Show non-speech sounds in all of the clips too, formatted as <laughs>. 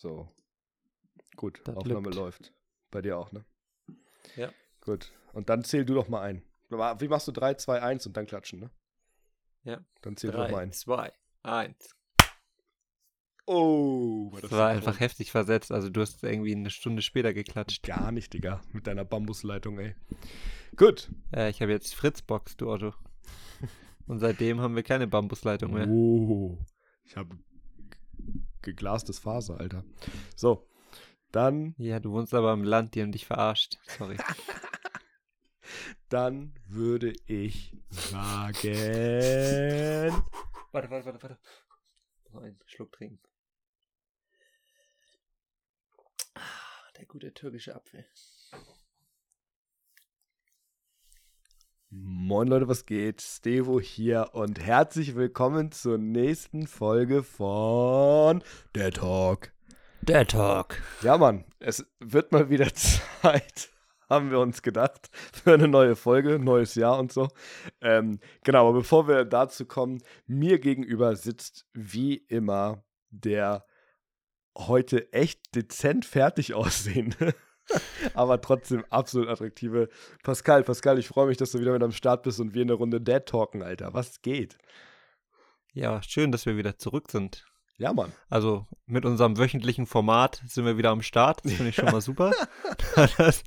So. Gut, Das Aufnahme lübt. läuft. Bei dir auch, ne? Ja. Gut. Und dann zähl du doch mal ein. Wie machst du 3, 2, 1 und dann klatschen, ne? Ja. Dann zähl doch mal Drei, ein. zwei, eins. Oh, Das war einfach heftig versetzt. Also du hast irgendwie eine Stunde später geklatscht. Gar nicht, Digga. Mit deiner Bambusleitung, ey. Gut. Äh, ich habe jetzt Fritzbox, du Otto. <laughs> Und seitdem haben wir keine Bambusleitung mehr. Oh. Ich habe geglastes Faser, Alter. So. Dann, Ja, du wohnst aber im Land, die haben dich verarscht. Sorry. <laughs> dann würde ich sagen. <laughs> warte, warte, warte, warte. Noch einen Schluck trinken. Ah, Der gute türkische Apfel. Moin Leute, was geht? Stevo hier und herzlich willkommen zur nächsten Folge von Der Talk. Der Talk. Ja, Mann, es wird mal wieder <laughs> Zeit, haben wir uns gedacht, für eine neue Folge, neues Jahr und so. Ähm, genau, aber bevor wir dazu kommen, mir gegenüber sitzt wie immer der heute echt dezent fertig <laughs> aussehende, <laughs> aber trotzdem absolut attraktive Pascal. Pascal, ich freue mich, dass du wieder mit am Start bist und wir eine Runde Dad talken, Alter. Was geht? Ja, schön, dass wir wieder zurück sind. Ja, Mann. Also mit unserem wöchentlichen Format sind wir wieder am Start. Das finde ich schon mal super. <laughs> <laughs> das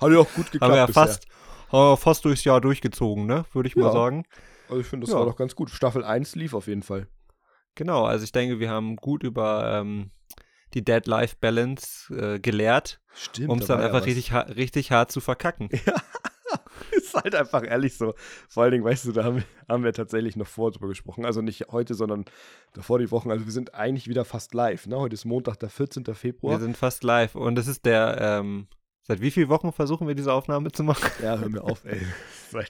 Hat ja auch gut geklappt haben wir ja fast, wir fast durchs Jahr durchgezogen, ne? Würde ich mal Ja. sagen. Also ich finde, das Ja. war doch ganz gut. Staffel 1 lief auf jeden Fall. Genau, also ich denke, wir haben gut über ähm, die Dead-Life-Balance äh, gelehrt, um es dann einfach richtig, ha richtig hart zu verkacken. <laughs> ist halt einfach ehrlich so. Vor allen Dingen, weißt du, da haben, haben wir tatsächlich noch vor drüber gesprochen. Also nicht heute, sondern davor die Wochen. Also wir sind eigentlich wieder fast live. Ne? Heute ist Montag, der 14. Wir Februar. sind fast live und es ist der, ähm, seit wie vielen Wochen versuchen wir diese Aufnahme zu machen? Ja, hör mir auf, ey. <laughs>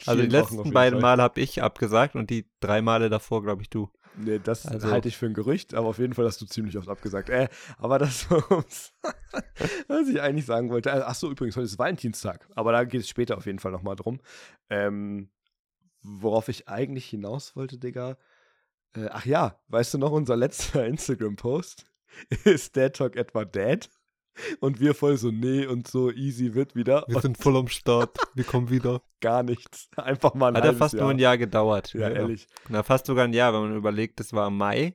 Also die letzten beiden. Male habe ich abgesagt und die drei Male davor, glaube ich, du. Nee, das Also- halte ich für ein Gerücht, aber auf jeden Fall hast du ziemlich oft abgesagt. Äh, aber das, <laughs> was ich eigentlich sagen wollte. äh, Ach so, übrigens, heute ist Valentinstag, aber da geht es später auf jeden Fall nochmal drum. Ähm, worauf ich eigentlich hinaus wollte, Digga. Äh, ach ja, weißt du noch, unser letzter Instagram-Post? <laughs> Ist Dad Talk etwa dead? Und wir voll so, nee, und so easy wird wieder. Wir und sind voll am Start. Wir kommen wieder. <laughs> gar nichts. Einfach mal ein Hat ja fast Jahr. nur ein Jahr gedauert. Ja, ehrlich. Na, fast sogar ein Jahr, wenn man überlegt, das war im Mai.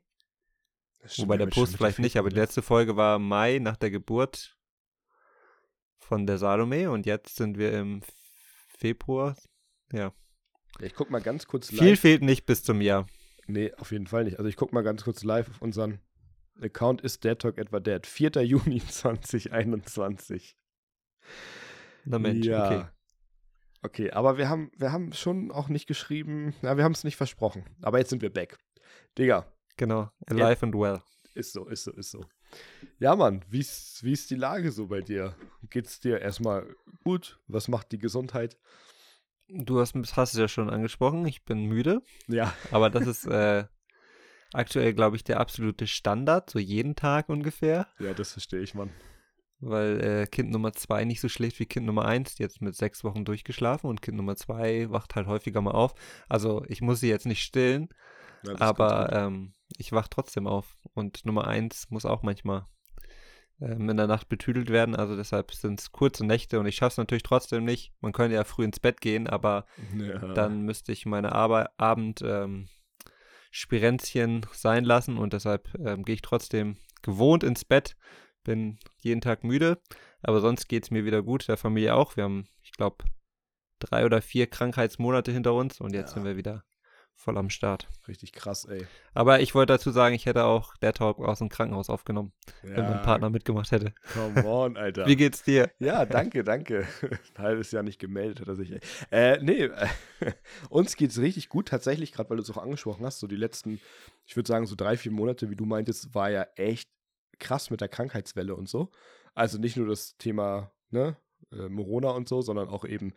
Stimmt, Wobei der Post vielleicht nicht, aber die letzte Folge war im Mai nach der Geburt von der Salome und jetzt sind wir im Februar. Ja. Ja, Ich guck mal ganz kurz live. Viel fehlt nicht bis zum Jahr. Nee, auf jeden Fall nicht. Also ich guck mal ganz kurz live auf unseren Account. Ist Dead Talk etwa Dead? <laughs> 4. Juni 2021. Na Mensch, ja. okay. Okay, aber wir haben, wir haben schon auch nicht geschrieben, na, wir haben es nicht versprochen. Aber jetzt sind wir back. Digga, Genau. Alive and well. ist so, ist so, ist so. Ja, Mann, wie ist, wie ist die Lage so bei dir? Geht's dir erstmal gut? Was macht die Gesundheit? Du hast, hast es ja schon angesprochen, ich bin müde, Ja, aber das ist äh, <laughs> aktuell, glaube ich, der absolute Standard, so jeden Tag ungefähr. ja, das verstehe ich, Mann. weil äh, Kind Nummer zwei nicht so schläft wie Kind Nummer eins, die jetzt mit sechs Wochen durchgeschlafen und Kind Nummer zwei wacht halt häufiger mal auf. Also ich muss sie jetzt nicht stillen, Ja, aber ähm, ich wach trotzdem auf. Und Nummer eins muss auch manchmal ähm, in der Nacht betüdelt werden. Also deshalb sind es kurze Nächte und ich schaffe es natürlich trotzdem nicht. Man könnte ja früh ins Bett gehen, aber ja. dann müsste ich meine Arbeit, Abend ähm, Spirenzchen sein lassen und deshalb ähm, gehe ich trotzdem gewohnt ins Bett, bin jeden Tag müde, aber sonst geht es mir wieder gut, der Familie auch. Wir haben, ich glaube, drei oder vier Krankheitsmonate hinter uns und jetzt Ja. sind wir wieder voll am Start. Richtig krass, ey. Aber ich wollte dazu sagen, ich hätte auch der Talk aus dem Krankenhaus aufgenommen, Ja, wenn mein Partner mitgemacht hätte. Come on, Alter. Wie geht's dir? Ja, danke, danke. <laughs> Ein halbes Jahr nicht gemeldet hat er sich. Äh, nee, <laughs> uns geht's richtig gut tatsächlich, gerade weil du es auch angesprochen hast. So die letzten, ich würde sagen, so drei, vier Monate, wie du meintest, war ja echt krass mit der Krankheitswelle und so. Also nicht nur das Thema, ne, äh, Corona und so, sondern auch eben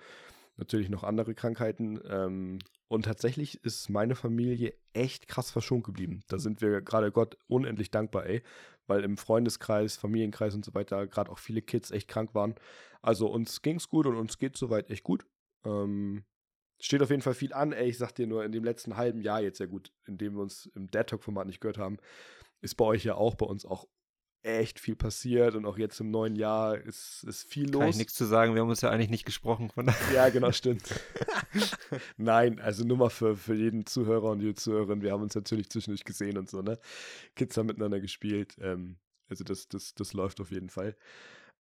natürlich noch andere Krankheiten. Ähm, und tatsächlich ist meine Familie echt krass verschont geblieben. Da sind wir gerade Gott unendlich dankbar, ey. Weil im Freundeskreis, Familienkreis und so weiter gerade auch viele Kids echt krank waren. Also uns ging's gut und uns geht soweit echt gut. Ähm, steht auf jeden Fall viel an, ey. Ich sag dir nur, in dem letzten halben Jahr jetzt ja gut, in dem wir uns im Dead Talk-Format nicht gehört haben, ist bei euch ja auch, bei uns auch echt viel passiert und auch jetzt im neuen Jahr ist, ist viel los. Kann ich nichts zu sagen, wir haben uns ja eigentlich nicht gesprochen. Von ja, genau, <laughs> stimmt. <laughs> Nein, also nur mal für, für jeden Zuhörer und jede Zuhörerin, wir haben uns natürlich zwischendurch gesehen und so, ne? Kids haben miteinander gespielt. Ähm, also das, das, das läuft auf jeden Fall.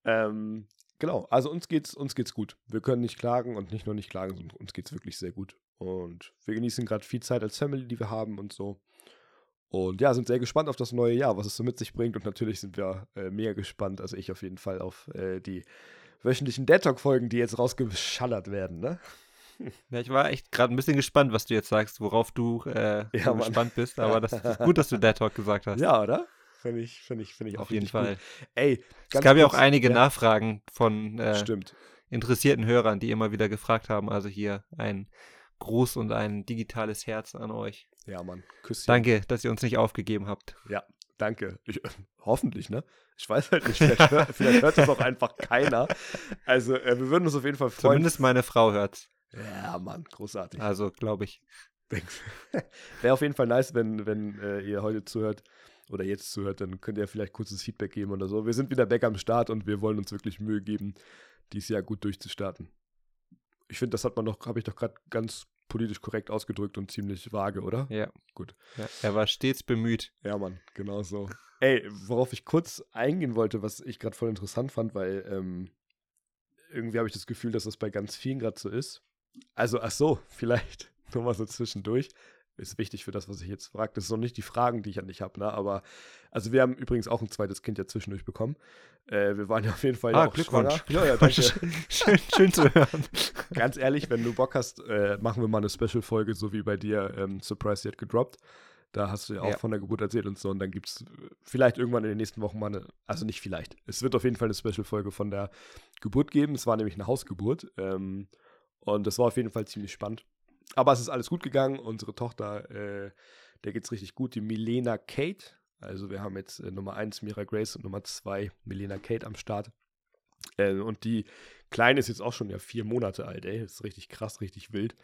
Ähm, genau, also uns geht's, uns geht's gut. Wir können nicht klagen und nicht nur nicht klagen, sondern uns geht's wirklich sehr gut. Und wir genießen gerade viel Zeit als Family, die wir haben und so. Und ja, sind sehr gespannt auf das neue Jahr, was es so mit sich bringt. Und natürlich sind wir äh, mega gespannt, also ich auf jeden Fall, auf äh, die wöchentlichen Dead Talk-Folgen, die jetzt rausgeschallert werden, ne? <laughs> Ja, ich war echt gerade ein bisschen gespannt, was du jetzt sagst, worauf du äh, ja, so gespannt bist. <laughs> Aber das ist gut, dass du Dead Talk gesagt hast. Ja, oder? Finde ich, finde ich, finde ich Auf jeden Fall. Gut. Ey, es gab ja auch einige ja. Nachfragen von äh, interessierten Hörern, die immer wieder gefragt haben. Also hier ein Gruß und ein digitales Herz an euch. Ja, Mann. Küsschen. Danke, dass ihr uns nicht aufgegeben habt. Ja, danke. Ich, <laughs> hoffentlich, ne? Ich weiß halt nicht, vielleicht hört, vielleicht hört das auch einfach keiner. Also, äh, wir würden uns auf jeden Fall freuen. Zumindest meine Frau hört's. Ja, Mann, großartig. Also, glaube ich. <laughs> Wäre auf jeden Fall nice, wenn, wenn äh, ihr heute zuhört oder jetzt zuhört, dann könnt ihr vielleicht kurzes Feedback geben oder so. Wir sind wieder back am Start und wir wollen uns wirklich Mühe geben, dieses Jahr gut durchzustarten. Ich finde, das hat man noch, habe ich doch gerade ganz politisch korrekt ausgedrückt und ziemlich vage, oder? Ja. Gut. Ja, er war stets bemüht. Ja, Mann, genau so. Ey, worauf ich kurz eingehen wollte, was ich gerade voll interessant fand, weil ähm, irgendwie habe ich das Gefühl, dass das bei ganz vielen gerade so ist. Also, ach so, <laughs> vielleicht nur mal so zwischendurch ist wichtig für das, was ich jetzt frage. Das sind noch nicht die Fragen, die ich an dich habe, ne? Aber also wir haben übrigens auch ein zweites Kind ja zwischendurch bekommen. Äh, wir waren ja auf jeden Fall ah, ja auch Glückwunsch. schwanger. Ja, ja, danke. <laughs> schön, schön zu hören. <laughs> Ganz ehrlich, wenn du Bock hast, äh, machen wir mal eine Special-Folge, so wie bei dir ähm, Surprise Yet gedroppt. Da hast du ja auch ja. von der Geburt erzählt und so. Und dann gibt es vielleicht irgendwann in den nächsten Wochen mal eine, also nicht vielleicht, es wird auf jeden Fall eine Special-Folge von der Geburt geben. Es war nämlich eine Hausgeburt. Ähm, und das war auf jeden Fall ziemlich spannend. Aber es ist alles gut gegangen. Unsere Tochter, äh, der geht es richtig gut. Die Milena Kate. Also wir haben jetzt äh, Nummer 1 Mira Grace und Nummer 2 Milena Kate am Start. Äh, und die Kleine ist jetzt auch schon ja vier Monate alt, ey. Das ist richtig krass, richtig wild.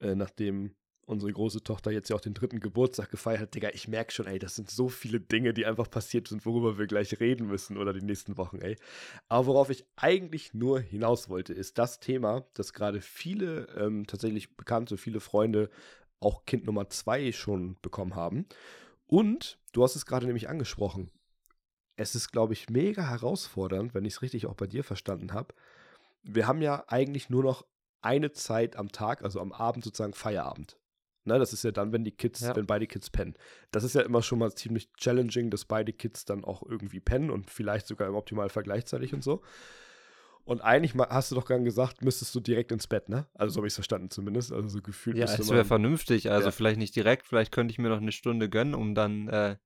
Äh, nachdem unsere große Tochter jetzt ja auch den dritten Geburtstag gefeiert hat, Digga, ich merke schon, ey, das sind so viele Dinge, die einfach passiert sind, worüber wir gleich reden müssen oder die nächsten Wochen, ey. Aber worauf ich eigentlich nur hinaus wollte, ist das Thema, dass gerade viele ähm, tatsächlich bekannte, viele Freunde auch Kind Nummer zwei schon bekommen haben. Und du hast es gerade nämlich angesprochen. Es ist, glaube ich, mega herausfordernd, wenn ich es richtig auch bei dir verstanden habe. Wir haben ja eigentlich nur noch eine Zeit am Tag, also am Abend sozusagen Feierabend. Ne, das ist ja dann, wenn die Kids, ja. wenn beide Kids pennen. Das ist ja immer schon mal ziemlich challenging, dass beide Kids dann auch irgendwie pennen und vielleicht sogar im Optimalfall gleichzeitig und so. Und eigentlich hast du doch gerade gesagt, müsstest du direkt ins Bett, ne? Also so habe ich es verstanden zumindest. Also so gefühlt. Ja, es wäre vernünftig. Also ja. vielleicht nicht direkt, vielleicht könnte ich mir noch eine Stunde gönnen, um dann äh,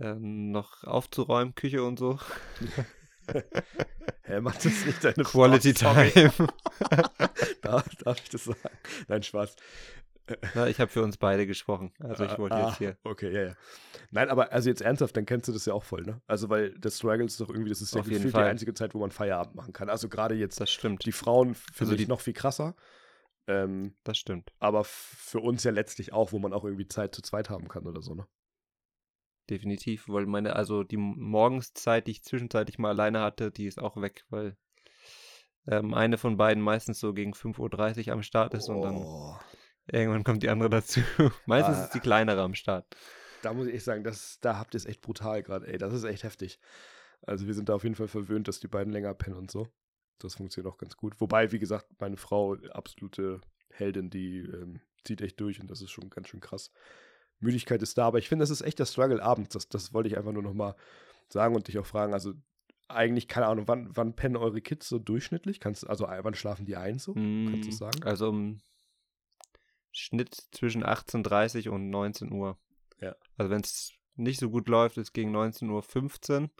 äh, noch aufzuräumen, Küche und so. <laughs> Hä, macht das nicht deine Quality Frau? Time. <laughs> darf, darf ich das sagen? Nein, Spaß. Na, ich habe für uns beide gesprochen. Also ich wollte ah, jetzt hier. Okay, ja, ja. Nein, aber also jetzt ernsthaft, dann kennst du das ja auch voll, ne? Also weil das Struggle ist doch irgendwie, das ist ja die einzige Zeit, wo man Feierabend machen kann. Also gerade jetzt. Das stimmt. Die Frauen finde also ich noch viel krasser. Ähm, das stimmt. Aber für uns ja letztlich auch, wo man auch irgendwie Zeit zu zweit haben kann oder so, ne? Definitiv, weil meine, also die Morgenszeit, die ich zwischenzeitlich mal alleine hatte, die ist auch weg, weil ähm, eine von beiden meistens so gegen 5.30 Uhr am Start ist oh. und dann oh. Irgendwann kommt die andere dazu. <laughs> Meistens ah, ist die kleinere am Start. Da muss ich echt sagen, das, da habt ihr es echt brutal gerade, ey. Das ist echt heftig. Also wir sind da auf jeden Fall verwöhnt, dass die beiden länger pennen und so. Das funktioniert auch ganz gut. Wobei, wie gesagt, meine Frau, absolute Heldin, die ähm, zieht echt durch und das ist schon ganz schön krass. Müdigkeit ist da, aber ich finde, das ist echt der Struggle abends. Das, das wollte ich einfach nur nochmal sagen und dich auch fragen. Also eigentlich, keine Ahnung, wann, wann pennen eure Kids so durchschnittlich? Kannst also wann schlafen die ein so? Mm, Kannst du sagen? Also um Schnitt zwischen 18.30 und 19 Uhr. Ja. Also wenn es nicht so gut läuft, ist gegen 19.15 Uhr.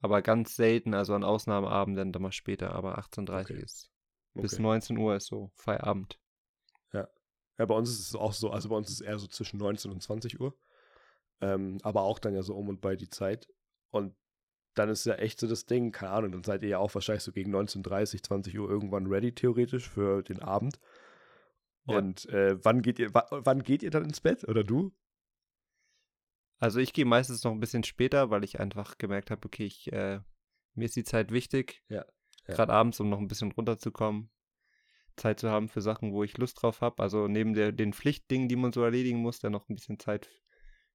Aber ganz selten, also an Ausnahmeabenden dann mal später, aber 18.30 okay. ist. Okay. Bis 19 Uhr ist so Feierabend. Ja. Ja, bei uns ist es auch so, also bei uns ist es eher so zwischen 19 und 20 Uhr. Ähm, aber auch dann ja so um und bei die Zeit. Und dann ist ja echt so das Ding, keine Ahnung, dann seid ihr ja auch wahrscheinlich so gegen 19.30, 20 Uhr irgendwann ready, theoretisch, für den Abend. Und äh, wann geht ihr, wann geht ihr dann ins Bett? Oder du? Also ich gehe meistens noch ein bisschen später, weil ich einfach gemerkt habe, okay, ich, äh, mir ist die Zeit wichtig. Ja, ja. Gerade abends, um noch ein bisschen runterzukommen. Zeit zu haben für Sachen, wo ich Lust drauf habe. Also neben der, den Pflichtdingen, die man so erledigen muss, dann noch ein bisschen Zeit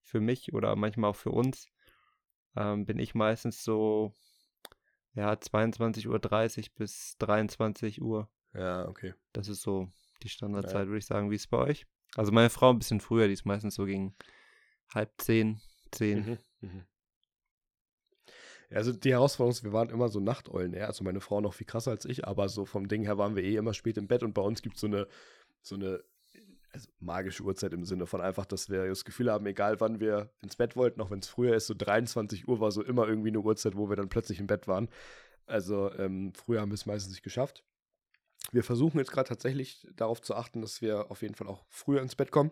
für mich oder manchmal auch für uns. Ähm, bin ich meistens so, ja, 22.30 Uhr bis 23 Uhr. Ja, okay. Das ist so die Standardzeit, würde ich sagen. Wie ist es bei euch? Also meine Frau ein bisschen früher, die ist meistens so gegen halb zehn, zehn. Mhm. Mhm. Ja, Also die Herausforderung ist, wir waren immer so Nachteulen eher. Also meine Frau noch viel krasser als ich, aber so vom Ding her waren wir eh immer spät im Bett und bei uns gibt es so eine, so eine also magische Uhrzeit im Sinne von einfach, dass wir das Gefühl haben, egal wann wir ins Bett wollten, auch wenn es früher ist, so 23 Uhr war so immer irgendwie eine Uhrzeit, wo wir dann plötzlich im Bett waren. Also ähm, früher haben wir es meistens nicht geschafft. Wir versuchen jetzt gerade tatsächlich darauf zu achten, dass wir auf jeden Fall auch früher ins Bett kommen.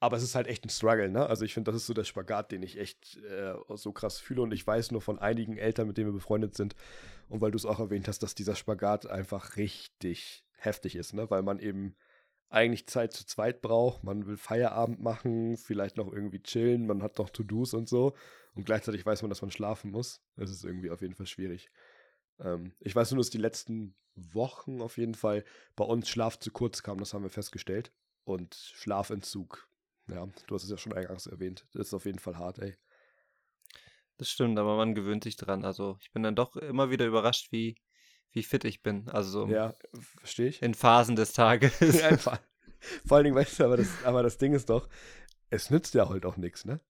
Aber es ist halt echt ein Struggle, ne? Also ich finde, das ist so der Spagat, den ich echt äh, so krass fühle. Und ich weiß nur von einigen Eltern, mit denen wir befreundet sind, und weil du es auch erwähnt hast, dass dieser Spagat einfach richtig heftig ist, ne? Weil man eben eigentlich Zeit zu zweit braucht. Man will Feierabend machen, vielleicht noch irgendwie chillen, man hat noch To-Dos und so. Und gleichzeitig weiß man, dass man schlafen muss. Das ist irgendwie auf jeden Fall schwierig. Ähm, ich weiß nur, dass die letzten Wochen auf jeden Fall bei uns Schlaf zu kurz kam, das haben wir festgestellt. Und Schlafentzug. Ja, du hast es ja schon eingangs erwähnt. Das ist auf jeden Fall hart, ey. Das stimmt, aber man gewöhnt sich dran. Also ich bin dann doch immer wieder überrascht, wie, wie fit ich bin. Also so Ja, verstehe ich. in Phasen des Tages. <laughs> Ja, <laughs> Einfach. Vor allen Dingen, weißt du, aber das, aber das Ding ist doch, es nützt ja halt auch nichts, ne?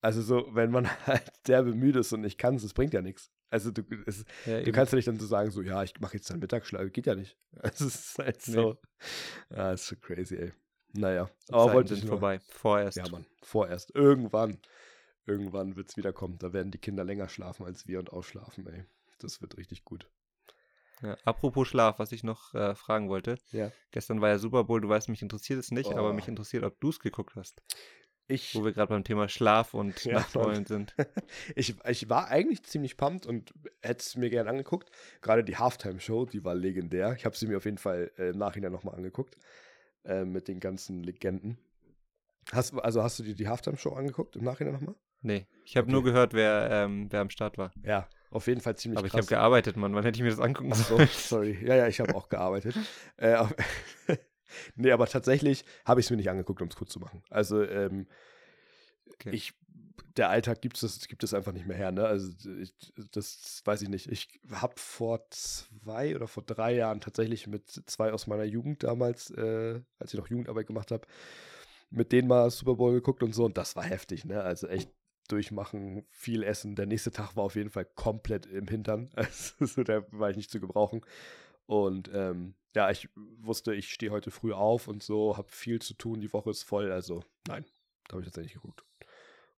Also so, wenn man <laughs> halt derbe müde ist und nicht kann, es bringt ja nichts. Also du, es, Ja, du kannst ja nicht dann so sagen, so, ja, ich mache jetzt dann Mittagsschlaf. Geht ja nicht. Also <laughs> es ist halt so. Ja, ist so crazy, ey. Naja, aber Zeiten wollte ich nur. vorbei. Vorerst. Ja, Mann, vorerst. Irgendwann. Irgendwann wird es wiederkommen. Da werden die Kinder länger schlafen als wir und ausschlafen, ey. Das wird richtig gut. Ja, apropos Schlaf, was ich noch äh, fragen wollte. Ja. Gestern war ja Super Bowl, du weißt, mich interessiert es nicht, aber Oh. mich interessiert, ob du es geguckt hast. Ich, Wo wir gerade beim Thema Schlaf und Ja, Nachteulen <laughs> sind. ich, ich war eigentlich ziemlich pumped und hätte es mir gerne angeguckt. Gerade die Halftime-Show, die war legendär. Ich habe sie mir auf jeden Fall äh, im Nachhinein nochmal angeguckt. Äh, mit den ganzen Legenden. Hast, also hast du dir die Halftime-Show angeguckt im Nachhinein nochmal? Nee, ich habe Okay. nur gehört, wer, ähm, wer am Start war. Ja, auf jeden Fall ziemlich aber ich habe gearbeitet, Mann. Wann hätte ich mir das angucken Ach so, sollen? sorry. Ja, ja, ich habe auch gearbeitet. Äh, <laughs> nee, aber tatsächlich habe ich es mir nicht angeguckt, um es kurz zu machen. Also, ähm, Okay. ich, der Alltag gibt es, gibt es einfach nicht mehr her, ne? Also, ich, das weiß ich nicht. Ich habe vor zwei oder vor drei Jahren tatsächlich mit zwei aus meiner Jugend damals, äh, als ich noch Jugendarbeit gemacht habe, mit denen mal Super Bowl geguckt und so. Und das war heftig, ne? Also echt durchmachen, viel essen. Der nächste Tag war auf jeden Fall komplett im Hintern. <laughs> Also, so, da war ich nicht zu gebrauchen. Und ähm, ja, ich wusste, ich stehe heute früh auf und so, habe viel zu tun, die Woche ist voll. Also nein, da habe ich tatsächlich geguckt.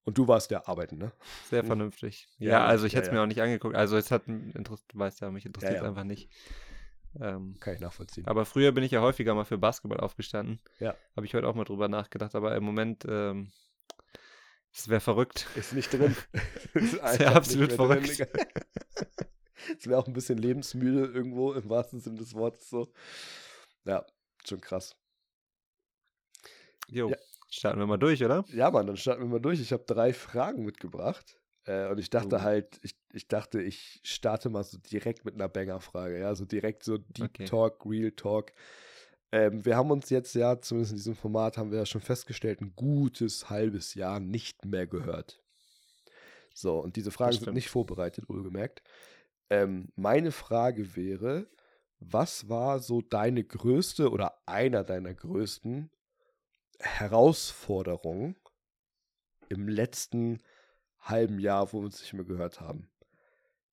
Und du warst ja arbeiten, ne? Sehr vernünftig. Ja, Ja, also ich ja, hätte es ja. mir auch nicht angeguckt. Also es hat Interesse, du weißt ja, mich interessiert es einfach nicht. Ähm, Kann ich nachvollziehen. aber früher bin ich ja häufiger mal für Basketball aufgestanden. Ja. Habe ich heute auch mal drüber nachgedacht, aber im Moment, ähm, es wäre verrückt. Ist nicht drin. <laughs> <laughs> ist ja absolut verrückt. <laughs> <laughs> Es wäre auch ein bisschen lebensmüde irgendwo, im wahrsten Sinne des Wortes so. Ja, schon krass. Jo, Ja. starten wir mal durch, oder? Ja, Mann, dann starten wir mal durch. Ich habe drei Fragen mitgebracht. Äh, und ich dachte Oh. halt, ich, ich dachte, ich starte mal so direkt mit einer Banger-Frage. Ja, so direkt so Deep Okay. Talk, Real Talk. Ähm, wir haben uns jetzt ja, zumindest in diesem Format, haben wir ja schon festgestellt, ein gutes halbes Jahr nicht mehr gehört. So, und diese Fragen sind nicht vorbereitet, wohlgemerkt. Ähm, meine Frage wäre, was war so deine größte oder einer deiner größten Herausforderungen im letzten halben Jahr, wo wir uns nicht mehr gehört haben?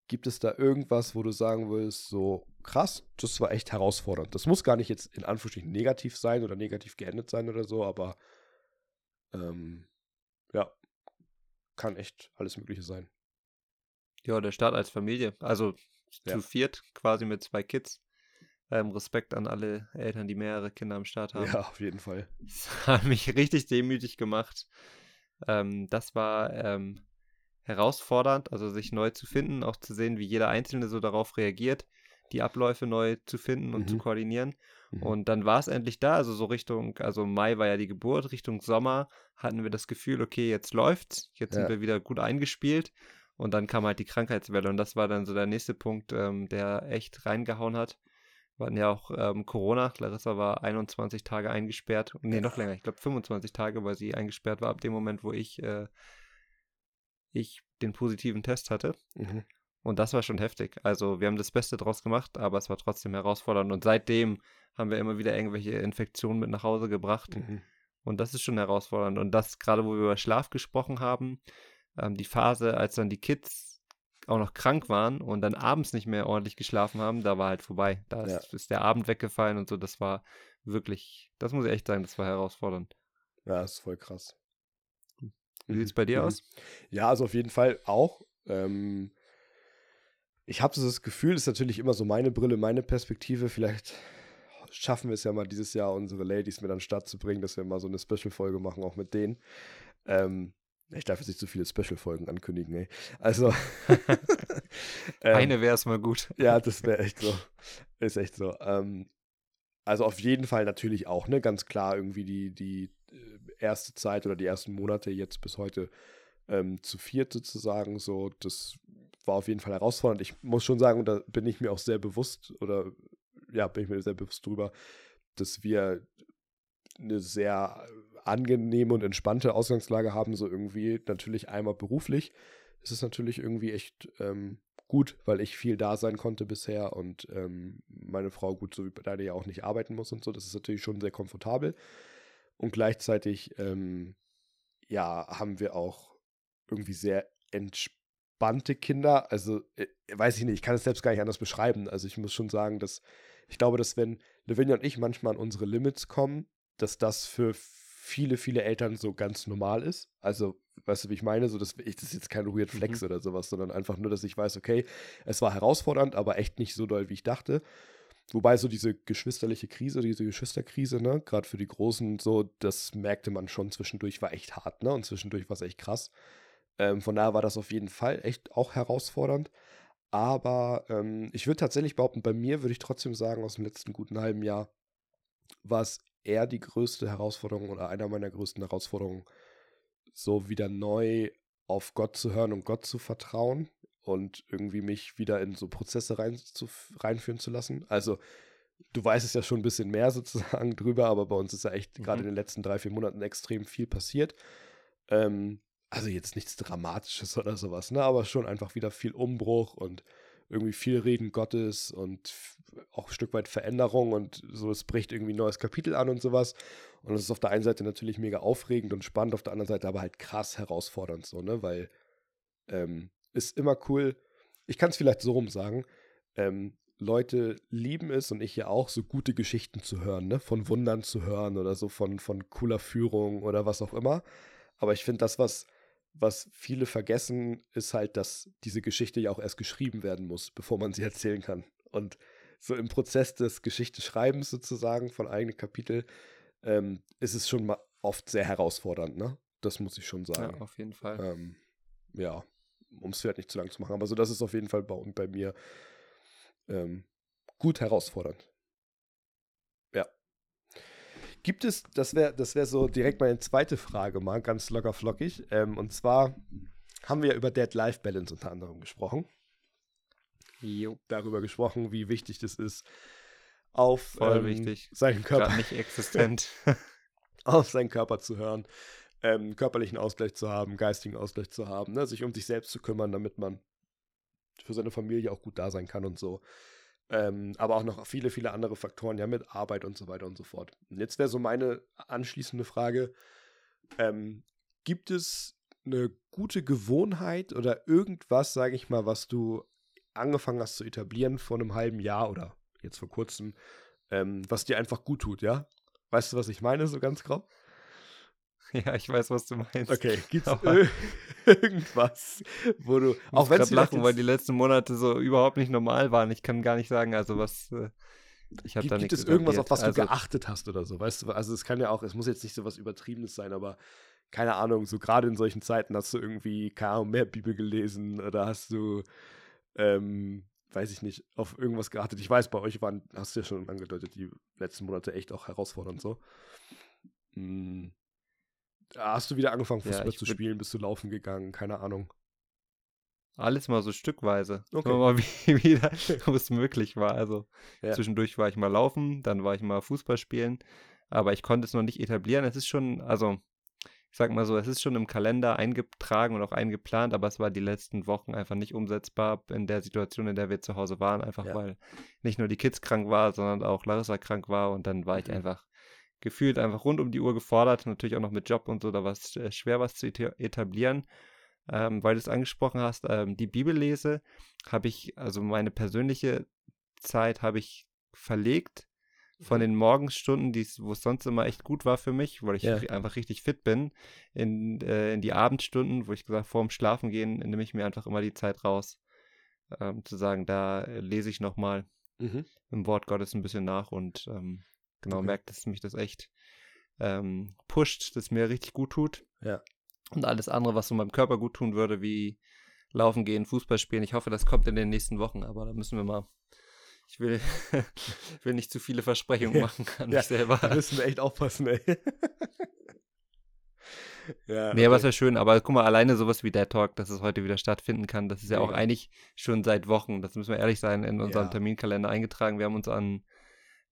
Gibt es da irgendwas, wo du sagen würdest, so krass, das war echt herausfordernd? Das muss gar nicht jetzt in Anführungsstrichen negativ sein oder negativ geendet sein oder so, aber ähm, ja, kann echt alles Mögliche sein. Ja, der Start als Familie. Also Ja. zu viert, quasi mit zwei Kids. Ähm, Respekt an alle Eltern, die mehrere Kinder am Start haben. Ja, auf jeden Fall. <laughs> Das hat mich richtig demütig gemacht. Ähm, das war ähm, herausfordernd, also sich neu zu finden, auch zu sehen, wie jeder Einzelne so darauf reagiert. die Abläufe neu zu finden und Mhm. zu koordinieren. Mhm. Und dann war es endlich da, also so Richtung, also Mai war ja die Geburt, Richtung Sommer hatten wir das Gefühl, okay, jetzt läuft's, jetzt Ja. sind wir wieder gut eingespielt. Und dann kam halt die Krankheitswelle und das war dann so der nächste Punkt, ähm, der echt reingehauen hat. Wir hatten ja auch ähm, Corona. Larissa war 21 Tage eingesperrt. Nee, noch länger. Ich glaube 25 Tage, weil sie eingesperrt war ab dem Moment, wo ich, äh, ich den positiven Test hatte. Mhm. Und das war schon heftig. Also wir haben das Beste draus gemacht, aber es war trotzdem herausfordernd. Und seitdem haben wir immer wieder irgendwelche Infektionen mit nach Hause gebracht. Mhm. Und das ist schon herausfordernd. Und das, gerade wo wir über Schlaf gesprochen haben, ähm, die Phase, als dann die Kids auch noch krank waren und dann abends nicht mehr ordentlich geschlafen haben, da war halt vorbei. Da Ja. ist, ist der Abend weggefallen und so. Das war wirklich, das muss ich echt sagen, das war herausfordernd. Ja, ist voll krass. Wie sieht es bei dir Mhm. aus? Ja, also auf jeden Fall auch. Ähm, ich habe so das Gefühl, ist natürlich immer so meine Brille, meine Perspektive. Vielleicht schaffen wir es ja mal dieses Jahr, unsere Ladies mit an den Start zu bringen, dass wir mal so eine Special-Folge machen, auch mit denen. Ähm, ich darf jetzt nicht so viele Special-Folgen ankündigen, ey. Also. <laughs> <laughs> ähm, Eine wäre es mal gut. ja, das wäre echt so. Ist echt so. Ähm, also auf jeden Fall natürlich auch, ne? Ganz klar irgendwie die, die äh, erste Zeit oder die ersten Monate jetzt bis heute ähm, zu viert sozusagen. So, das war auf jeden Fall herausfordernd. Ich muss schon sagen, und da bin ich mir auch sehr bewusst oder ja, bin ich mir sehr bewusst drüber, dass wir eine sehr angenehme und entspannte Ausgangslage haben, so irgendwie natürlich einmal beruflich. Es ist natürlich irgendwie echt ähm, gut, weil ich viel da sein konnte bisher und ähm, meine Frau gut, so wie beide ja auch nicht arbeiten muss und so. Das ist natürlich schon sehr komfortabel. Und gleichzeitig, ähm, ja, haben wir auch irgendwie sehr entspannte Kinder. Also, äh, weiß ich nicht, ich kann es selbst gar nicht anders beschreiben. Also, ich muss schon sagen, dass ich glaube, dass wenn Lavinia und ich manchmal an unsere Limits kommen, dass das für viele, viele Eltern so ganz normal ist. Also, weißt du, wie ich meine? So, dass ich, das ist jetzt kein Weird Flex oder sowas, sondern einfach nur, dass ich weiß, okay, es war herausfordernd, aber echt nicht so doll, wie ich dachte. Wobei so diese geschwisterliche Krise, diese Geschwisterkrise, ne, gerade für die Großen, so, das merkte man schon zwischendurch, war echt hart, ne? Und zwischendurch war es echt krass. Ähm, von daher war das auf jeden Fall echt auch herausfordernd. Aber ähm, ich würde tatsächlich behaupten, bei mir würde ich trotzdem sagen, aus dem letzten guten halben Jahr war es eher die größte Herausforderung oder einer meiner größten Herausforderungen, so wieder neu auf Gott zu hören und Gott zu vertrauen und irgendwie mich wieder in so Prozesse rein zu, reinführen zu lassen. Also, du weißt es ja schon ein bisschen mehr <laughs> sozusagen drüber, aber bei uns ist ja echt Mhm. gerade in den letzten drei, vier Monaten extrem viel passiert. Ähm, also jetzt nichts Dramatisches oder sowas, ne? Aber schon einfach wieder viel Umbruch und irgendwie viel Reden Gottes und auch ein Stück weit Veränderung und so, es bricht irgendwie ein neues Kapitel an und sowas. Und das ist auf der einen Seite natürlich mega aufregend und spannend, auf der anderen Seite aber halt krass herausfordernd, so, ne? Weil ähm, ist immer cool. Ich kann es vielleicht so rum sagen. Ähm, Leute lieben es und ich ja auch, so gute Geschichten zu hören, ne? Von Wundern zu hören oder so von, von cooler Führung oder was auch immer. Aber ich finde, das, was, was viele vergessen, ist halt, dass diese Geschichte ja auch erst geschrieben werden muss, bevor man sie erzählen kann. Und so im Prozess des Geschichteschreibens sozusagen von eigenen Kapitel ähm, ist es schon mal oft sehr herausfordernd, ne? Das muss ich schon Ja, sagen. auf jeden Fall. Ähm, ja, um es vielleicht nicht zu lang zu machen. Aber so, das ist auf jeden Fall bei, bei mir ähm, gut herausfordernd. Ja. Gibt es, das wäre das wär so direkt meine zweite Frage mal, ganz locker flockig. Ähm, und zwar haben wir über Dead-Life-Balance unter anderem gesprochen. Jo, Darüber gesprochen, wie wichtig das ist, auf Voll ähm, wichtig. seinen Körper nicht <laughs> existent. auf seinen Körper zu hören, ähm, körperlichen Ausgleich zu haben, geistigen Ausgleich zu haben, ne, sich um sich selbst zu kümmern, damit man für seine Familie auch gut da sein kann und so. Ähm, aber auch noch viele, viele andere Faktoren, ja, mit Arbeit und so weiter und so fort. Und jetzt wäre so meine anschließende Frage: ähm, Gibt es eine gute Gewohnheit oder irgendwas, sage ich mal, was du angefangen hast zu etablieren vor einem halben Jahr oder jetzt vor kurzem, ähm, was dir einfach gut tut, ja? Weißt du, was ich meine, so ganz grob? <laughs> ja, ich weiß, was du meinst. Okay, gibt's <laughs> irgendwas, wo du, auch wenn lachen, weil die letzten Monate so überhaupt nicht normal waren. Ich kann gar nicht sagen, also was. Äh, ich habe gibt, da gibt es irgendwas, auf was du also, geachtet hast oder so, weißt du? Also es kann ja auch, es muss jetzt nicht so was Übertriebenes sein, aber keine Ahnung, so gerade in solchen Zeiten hast du irgendwie, keine Ahnung, mehr Bibel gelesen oder hast du, ähm, weiß ich nicht, auf irgendwas geachtet. Ich weiß, bei euch waren, hast du ja schon angedeutet, die letzten Monate echt auch herausfordernd so. Hm. Hast du wieder angefangen, Fußball ich zu spielen? Bist du laufen gegangen? Keine Ahnung. Alles mal so stückweise. Okay. Immer mal <laughs> wie- wieder, wo es möglich war. Also Ja. zwischendurch war ich mal laufen, dann war ich mal Fußball spielen, aber ich konnte es noch nicht etablieren. Es ist schon, also ich sag mal so, es ist schon im Kalender eingetragen und auch eingeplant, aber es war die letzten Wochen einfach nicht umsetzbar in der Situation, in der wir zu Hause waren, einfach Ja. weil nicht nur die Kids krank war, sondern auch Larissa krank war und dann war ich Mhm. einfach gefühlt einfach rund um die Uhr gefordert, natürlich auch noch mit Job und so, da war es schwer, was zu eta- etablieren. Ähm, weil du es angesprochen hast, ähm, die Bibellese habe ich, also meine persönliche Zeit habe ich verlegt von Mhm. den Morgenstunden, die's- wo es sonst immer echt gut war für mich, weil ich Ja. einfach richtig fit bin, in, äh, in die Abendstunden, wo ich gesagt vorm Schlafen gehen, nehme ich mir einfach immer die Zeit raus, ähm, zu sagen, da äh, lese ich nochmal Mhm. im Wort Gottes ein bisschen nach und ähm, genau Okay. merkt, dass mich das echt ähm, pusht, dass mir richtig gut tut. Ja. Und alles andere, was so meinem Körper gut tun würde, wie Laufen gehen, Fußball spielen. Ich hoffe, das kommt in den nächsten Wochen, aber da müssen wir mal. Ich will, <laughs> ich will nicht zu viele Versprechungen machen an Ja, mich selber. Da müssen wir echt aufpassen, ey. <laughs> ja, Nee, aber es okay. wäre schön, aber guck mal, alleine sowas wie der Talk, dass es heute wieder stattfinden kann, das ist ja auch Mega. eigentlich schon seit Wochen, das müssen wir ehrlich sein, in unserem Ja. Terminkalender eingetragen. Wir haben uns an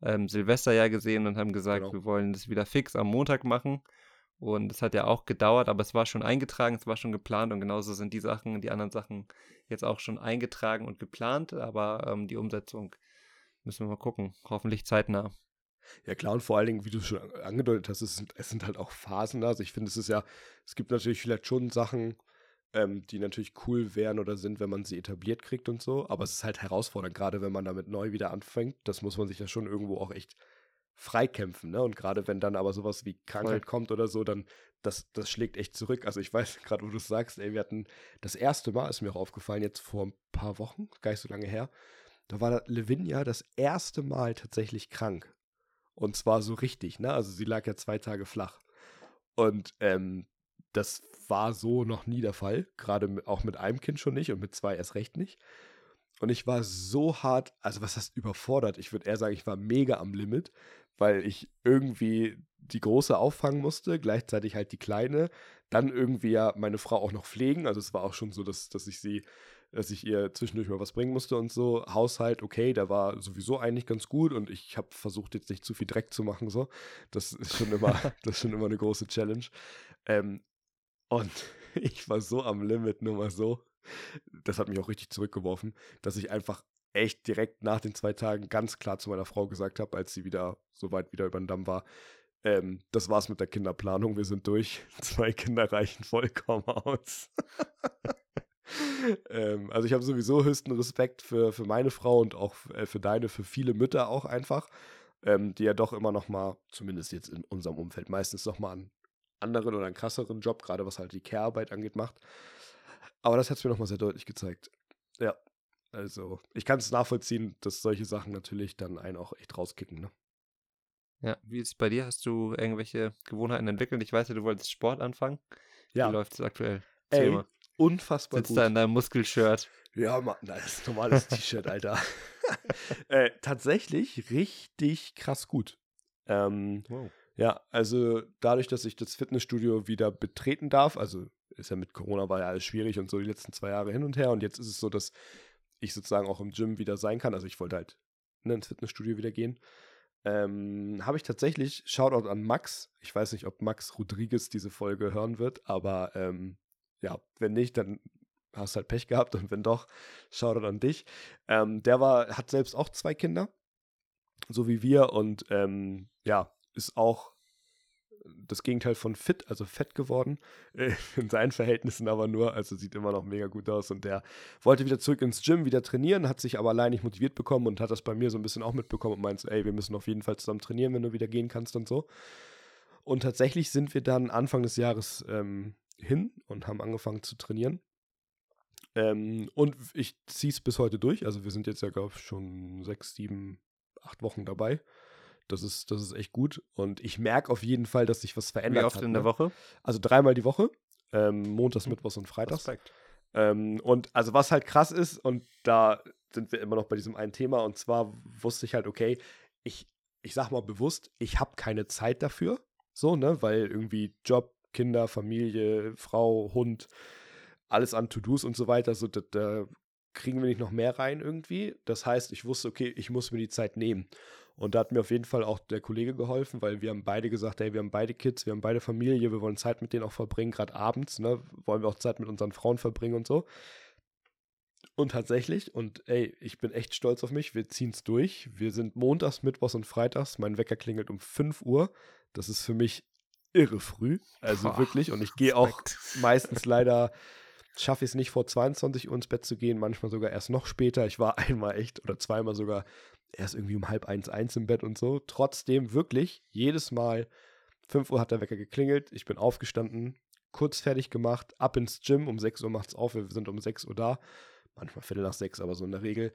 ähm, Silvester ja gesehen und haben gesagt, Genau. wir wollen das wieder fix am Montag machen. Und es hat ja auch gedauert, aber es war schon eingetragen, es war schon geplant und genauso sind die Sachen, die anderen Sachen jetzt auch schon eingetragen und geplant, aber ähm, die Umsetzung müssen wir mal gucken. Hoffentlich zeitnah. Ja klar, und vor allen Dingen, wie du schon angedeutet hast, es sind, es sind halt auch Phasen da. Also ich finde, es ist ja, es gibt natürlich vielleicht schon Sachen, ähm, die natürlich cool wären oder sind, wenn man sie etabliert kriegt und so. Aber es ist halt herausfordernd, gerade wenn man damit neu wieder anfängt. Das muss man sich ja schon irgendwo auch echt freikämpfen, ne? Und gerade wenn dann aber sowas wie Krankheit kommt oder so, dann das, das schlägt echt zurück. Also ich weiß <laughs> gerade, wo du es sagst, ey, wir hatten das erste Mal, ist mir auch aufgefallen, jetzt vor ein paar Wochen, gar nicht so lange her, da war Lavinia das erste Mal tatsächlich krank. Und zwar so richtig, ne? Also sie lag ja zwei Tage flach. Und ähm, das war so noch nie der Fall. Gerade auch mit einem Kind schon nicht und mit zwei erst recht nicht. Und ich war so hart, also was heißt überfordert? Ich würde eher sagen, ich war mega am Limit, weil ich irgendwie die große auffangen musste, gleichzeitig halt die kleine, dann irgendwie ja meine Frau auch noch pflegen. Also es war auch schon so, dass, dass ich sie, dass ich ihr zwischendurch mal was bringen musste und so. Haushalt, okay, der war sowieso eigentlich ganz gut und ich habe versucht, jetzt nicht zu viel Dreck zu machen. So. Das ist schon immer, <laughs> <laughs> das ist schon immer eine große Challenge. Ähm, und <laughs> ich war so am Limit, nur mal so. Das hat mich auch richtig zurückgeworfen, dass ich einfach echt direkt nach den zwei Tagen ganz klar zu meiner Frau gesagt habe, als sie wieder so weit wieder über den Damm war, ähm, das war's mit der Kinderplanung, wir sind durch. <laughs> Zwei Kinder reichen vollkommen aus. <laughs> ähm, also ich habe sowieso höchsten Respekt für, für meine Frau und auch äh, für deine, für viele Mütter auch einfach, ähm, die ja doch immer noch mal, zumindest jetzt in unserem Umfeld, meistens noch mal einen anderen oder einen krasseren Job, gerade was halt die Care-Arbeit angeht, macht. Aber das hat es mir noch mal sehr deutlich gezeigt. Ja, also ich kann es nachvollziehen, dass solche Sachen natürlich dann einen auch echt rauskicken. Ne? Ja, wie ist es bei dir? Hast du irgendwelche Gewohnheiten entwickelt? Ich weiß ja, du wolltest Sport anfangen. Ja, Wie läuft es aktuell? ey, unfassbar Sitzt gut. da in deinem Muskelshirt. Ja, Mann, das ist ein normales T-Shirt, Alter. <laughs> äh, tatsächlich richtig krass gut. Ähm, Wow. ja, also dadurch, dass ich das Fitnessstudio wieder betreten darf, also ist ja mit Corona war ja alles schwierig und so die letzten zwei Jahre hin und her und jetzt ist es so, dass ich sozusagen auch im Gym wieder sein kann. Also ich wollte halt ne, ins Fitnessstudio wieder gehen. Ähm, habe ich tatsächlich, Shoutout an Max. Ich weiß nicht, ob Max Rodriguez diese Folge hören wird, aber ähm, ja, wenn nicht, dann hast halt Pech gehabt und wenn doch, Shoutout an dich. Ähm, der war, hat selbst auch zwei Kinder, so wie wir und ähm, ja, ist auch das Gegenteil von fit, also fett geworden, <laughs> äh, in seinen Verhältnissen aber nur, also sieht immer noch mega gut aus und der wollte wieder zurück ins Gym, wieder trainieren, hat sich aber allein nicht motiviert bekommen und hat das bei mir so ein bisschen auch mitbekommen und meint so, ey, wir müssen auf jeden Fall zusammen trainieren, wenn du wieder gehen kannst und so. Und tatsächlich sind wir dann Anfang des Jahres ähm, hin und haben angefangen zu trainieren. Ähm, und ich ziehe es bis heute durch. Also wir sind jetzt ja, glaube ich, schon sechs, sieben, acht Wochen dabei. Das ist, das ist echt gut. Und ich merke auf jeden Fall, dass sich was verändert Wie oft hat. in der ne? Woche? Also dreimal die Woche. Ähm, montags, mittwochs und freitags. Ähm, und also was halt krass ist, und da sind wir immer noch bei diesem einen Thema, und zwar wusste ich halt, okay, ich, ich sag mal bewusst, ich habe keine Zeit dafür. So, ne? Weil irgendwie Job, Kinder, Familie, Frau, Hund, alles an To-Dos und so weiter, so da, da kriegen wir nicht noch mehr rein irgendwie. Das heißt, ich wusste, okay, ich muss mir die Zeit nehmen. Und da hat mir auf jeden Fall auch der Kollege geholfen, weil wir haben beide gesagt, hey, wir haben beide Kids, wir haben beide Familie, wir wollen Zeit mit denen auch verbringen, gerade abends, ne, wollen wir auch Zeit mit unseren Frauen verbringen und so. Und tatsächlich, und ey, ich bin echt stolz auf mich, wir ziehen es durch. Wir sind montags, mittwochs und freitags. Mein Wecker klingelt um 5 Uhr. Das ist für mich irre früh. Also Boah, wirklich. Und ich gehe auch <laughs> meistens leider schaffe ich es nicht vor 22 Uhr ins Bett zu gehen, manchmal sogar erst noch später. Ich war <laughs> einmal echt oder zweimal sogar erst irgendwie um halb eins, eins im Bett und so. Trotzdem wirklich jedes Mal 5 Uhr hat der Wecker geklingelt, ich bin aufgestanden, kurz fertig gemacht, ab ins Gym, um 6 Uhr macht es auf, wir sind um 6 Uhr da, manchmal Viertel nach 6, aber so in der Regel.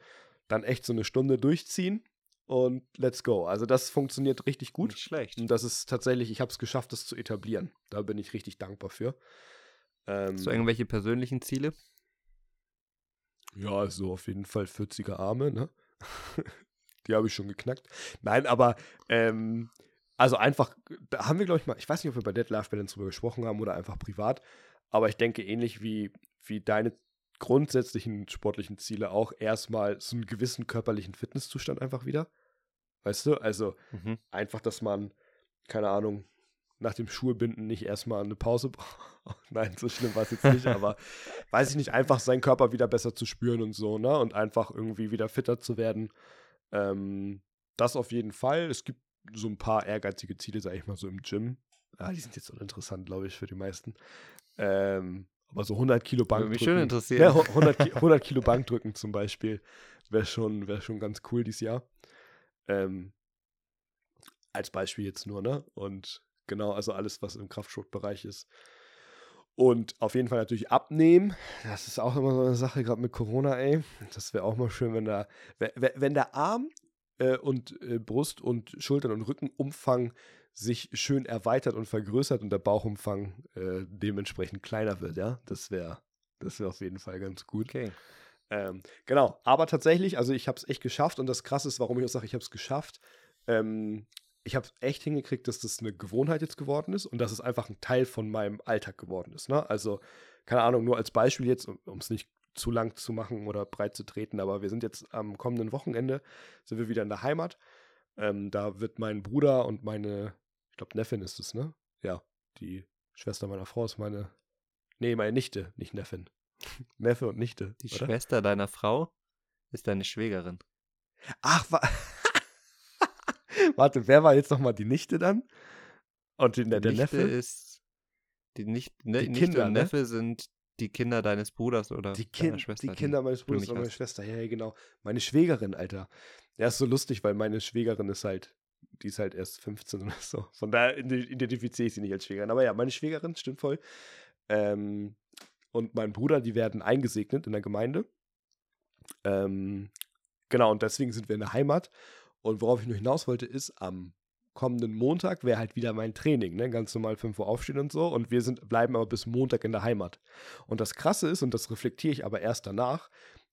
Dann echt so eine Stunde durchziehen und let's go. Also das funktioniert richtig gut. Nicht schlecht. Und das ist tatsächlich, ich habe es geschafft, das zu etablieren. Da bin ich richtig dankbar für. Ähm, Hast du irgendwelche persönlichen Ziele? Ja, so auf jeden Fall 40er Arme, ne? <laughs> Die habe ich schon geknackt. Nein, aber ähm, also einfach, da haben wir, glaube ich, mal, ich weiß nicht, ob wir bei Dead Life Balance drüber gesprochen haben oder einfach privat, aber ich denke ähnlich wie, wie deine grundsätzlichen sportlichen Ziele auch erstmal so einen gewissen körperlichen Fitnesszustand einfach wieder. Weißt du? Also mhm. einfach, dass man, keine Ahnung, nach dem Schuhebinden nicht erstmal eine Pause <laughs> braucht. Nein, so schlimm war es jetzt nicht, aber weiß ich nicht, einfach seinen Körper wieder besser zu spüren und so, ne? Und einfach irgendwie wieder fitter zu werden. Ähm, das auf jeden Fall. Es gibt so ein paar ehrgeizige Ziele, sag ich mal, so im Gym. Ah, die sind jetzt uninteressant, glaube ich, für die meisten. Ähm, aber so 100 Kilo Bankdrücken. Mich schon interessiert. Ja, 100, 100 Kilo Bankdrücken zum Beispiel wäre schon, wär schon ganz cool dieses Jahr. Ähm, als Beispiel jetzt nur, ne? Und Genau, also alles, was im Kraftsportbereich ist. Und auf jeden Fall natürlich abnehmen. Das ist auch immer so eine Sache, gerade mit Corona, ey. Das wäre auch mal schön, wenn da, wenn der Arm äh, und äh, Brust und Schultern und Rückenumfang sich schön erweitert und vergrößert und der Bauchumfang äh, dementsprechend kleiner wird, ja. Das wäre das wär auf jeden Fall ganz gut. Okay. Ähm, genau, aber tatsächlich, also ich habe es echt geschafft und das Krasse ist, warum ich auch sage, ich habe es geschafft. Ähm, ich habe echt hingekriegt, dass das eine Gewohnheit jetzt geworden ist und dass es einfach ein Teil von meinem Alltag geworden ist. Ne? Also, keine Ahnung, nur als Beispiel jetzt, um es nicht zu lang zu machen oder breit zu treten, aber wir sind jetzt am kommenden Wochenende, sind wir wieder in der Heimat. Ähm, da wird mein Bruder und meine, ich glaube, Neffin ist es, ne? Ja, die Schwester meiner Frau ist meine, nee, meine Nichte, nicht Neffin. <laughs> Neffe und Nichte. Die oder? Schwester deiner Frau ist deine Schwägerin. Ach, was? <laughs> Warte, wer war jetzt nochmal die Nichte dann? Und die, der, der Nichte Neffe? ist. Die, nicht, ne, die Nichte Kinder, und ne? Neffe sind die Kinder deines Bruders oder die kind, deiner Schwester. Die Kinder meines Bruders oder meiner Schwester, ja, ja, genau. Meine Schwägerin, Alter. Ja, ist so lustig, weil meine Schwägerin ist halt, die ist halt erst 15 <laughs> oder so. Von daher identifiziere ich sie nicht als Schwägerin. Aber ja, meine Schwägerin, stimmt voll. Ähm, und mein Bruder, die werden eingesegnet in der Gemeinde. Ähm, genau, und deswegen sind wir in der Heimat. Und worauf ich nur hinaus wollte, ist, am kommenden Montag wäre halt wieder mein Training, ne? Ganz normal 5 Uhr aufstehen und so. Und wir sind, bleiben aber bis Montag in der Heimat. Und das Krasse ist, und das reflektiere ich aber erst danach,